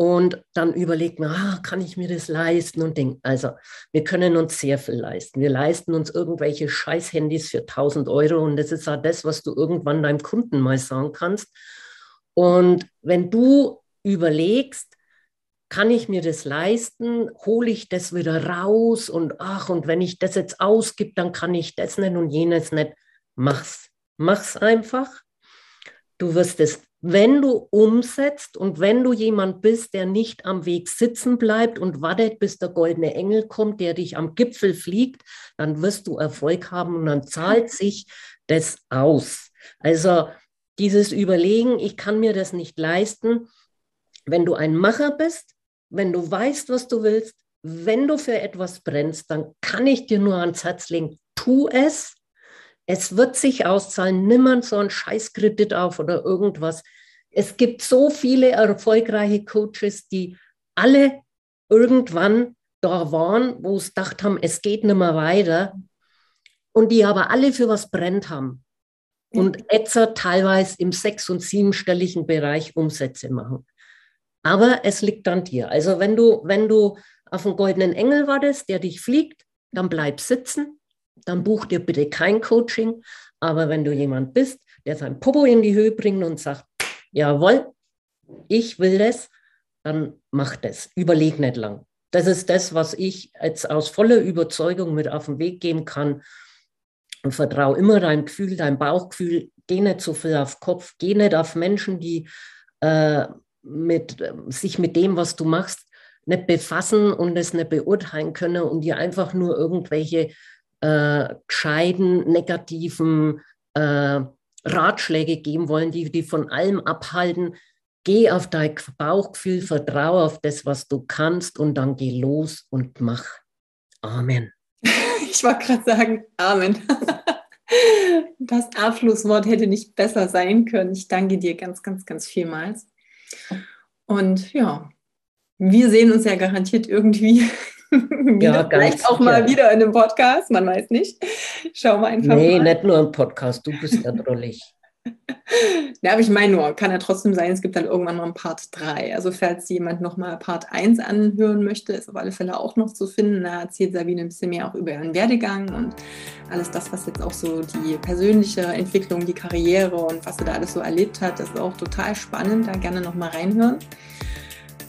Speaker 2: Und dann überlegt man, ah, kann ich mir das leisten? Und denkt, also wir können uns sehr viel leisten. Wir leisten uns irgendwelche Scheiß-Handys für 1000 Euro und das ist auch das, was du irgendwann deinem Kunden mal sagen kannst. Und wenn du überlegst, kann ich mir das leisten? Hole ich das wieder raus? Und ach, und wenn ich das jetzt ausgib, dann kann ich das nicht und jenes nicht. Mach's. Mach's einfach. Du wirst es, wenn du umsetzt und wenn du jemand bist, der nicht am Weg sitzen bleibt und wartet, bis der goldene Engel kommt, der dich am Gipfel fliegt, dann wirst du Erfolg haben und dann zahlt sich das aus. Also dieses Überlegen, ich kann mir das nicht leisten, wenn du ein Macher bist, wenn du weißt, was du willst, wenn du für etwas brennst, dann kann ich dir nur ans Herz legen, tu es. Es wird sich auszahlen. Nimm so einen Scheißkredit auf oder irgendwas. Es gibt so viele erfolgreiche Coaches, die alle irgendwann da waren, wo es gedacht haben, es geht nicht mehr weiter und die aber alle für was brennt haben und jetzt teilweise im sechs- und siebenstelligen Bereich Umsätze machen. Aber es liegt an dir. Also wenn du, wenn du auf einen goldenen Engel wartest, der dich fliegt, dann bleib sitzen, dann buch dir bitte kein Coaching. Aber wenn du jemand bist, der sein Popo in die Höhe bringt und sagt, jawohl, ich will das, dann mach das. Überleg nicht lang. Das ist das, was ich jetzt aus voller Überzeugung mit auf den Weg geben kann. Und vertraue immer deinem Gefühl, deinem Bauchgefühl. Geh nicht so viel auf Kopf. Geh nicht auf Menschen, die äh, mit, sich mit dem, was du machst, nicht befassen und es nicht beurteilen können und dir einfach nur irgendwelche äh, gescheiten, negativen äh, Ratschläge geben wollen, die die von allem abhalten. Geh auf dein Bauchgefühl, vertraue auf das, was du kannst und dann geh los und mach. Amen.
Speaker 1: Ich wollte gerade sagen, Amen. Das Abschlusswort hätte nicht besser sein können. Ich danke dir ganz, ganz, ganz vielmals. Und ja, wir sehen uns ja garantiert irgendwie ja, vielleicht auch mal ja. wieder in einem Podcast, man weiß nicht. Schauen wir einfach
Speaker 2: nee,
Speaker 1: mal.
Speaker 2: Nee, nicht nur im Podcast, du bist ja drollig.
Speaker 1: Ja, aber ich meine nur, kann ja trotzdem sein, es gibt dann irgendwann noch ein Part 3. Also falls jemand nochmal Part 1 anhören möchte, ist auf alle Fälle auch noch zu finden. Da erzählt Sabine ein bisschen mehr auch über ihren Werdegang und alles das, was jetzt auch so die persönliche Entwicklung, die Karriere und was sie da alles so erlebt hat, das ist auch total spannend. Da gerne nochmal reinhören.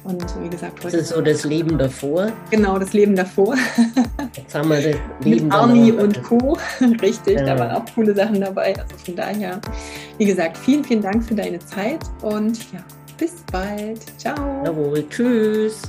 Speaker 1: Und wie gesagt,
Speaker 2: heute. Das ist so das Leben davor.
Speaker 1: Genau, das Leben davor.
Speaker 2: Jetzt haben wir das Leben
Speaker 1: Mit Army und Co. Richtig, ja. da waren auch coole Sachen dabei. Also von daher, wie gesagt, vielen, vielen Dank für deine Zeit und ja, bis bald. Ciao.
Speaker 2: Jawohl, tschüss.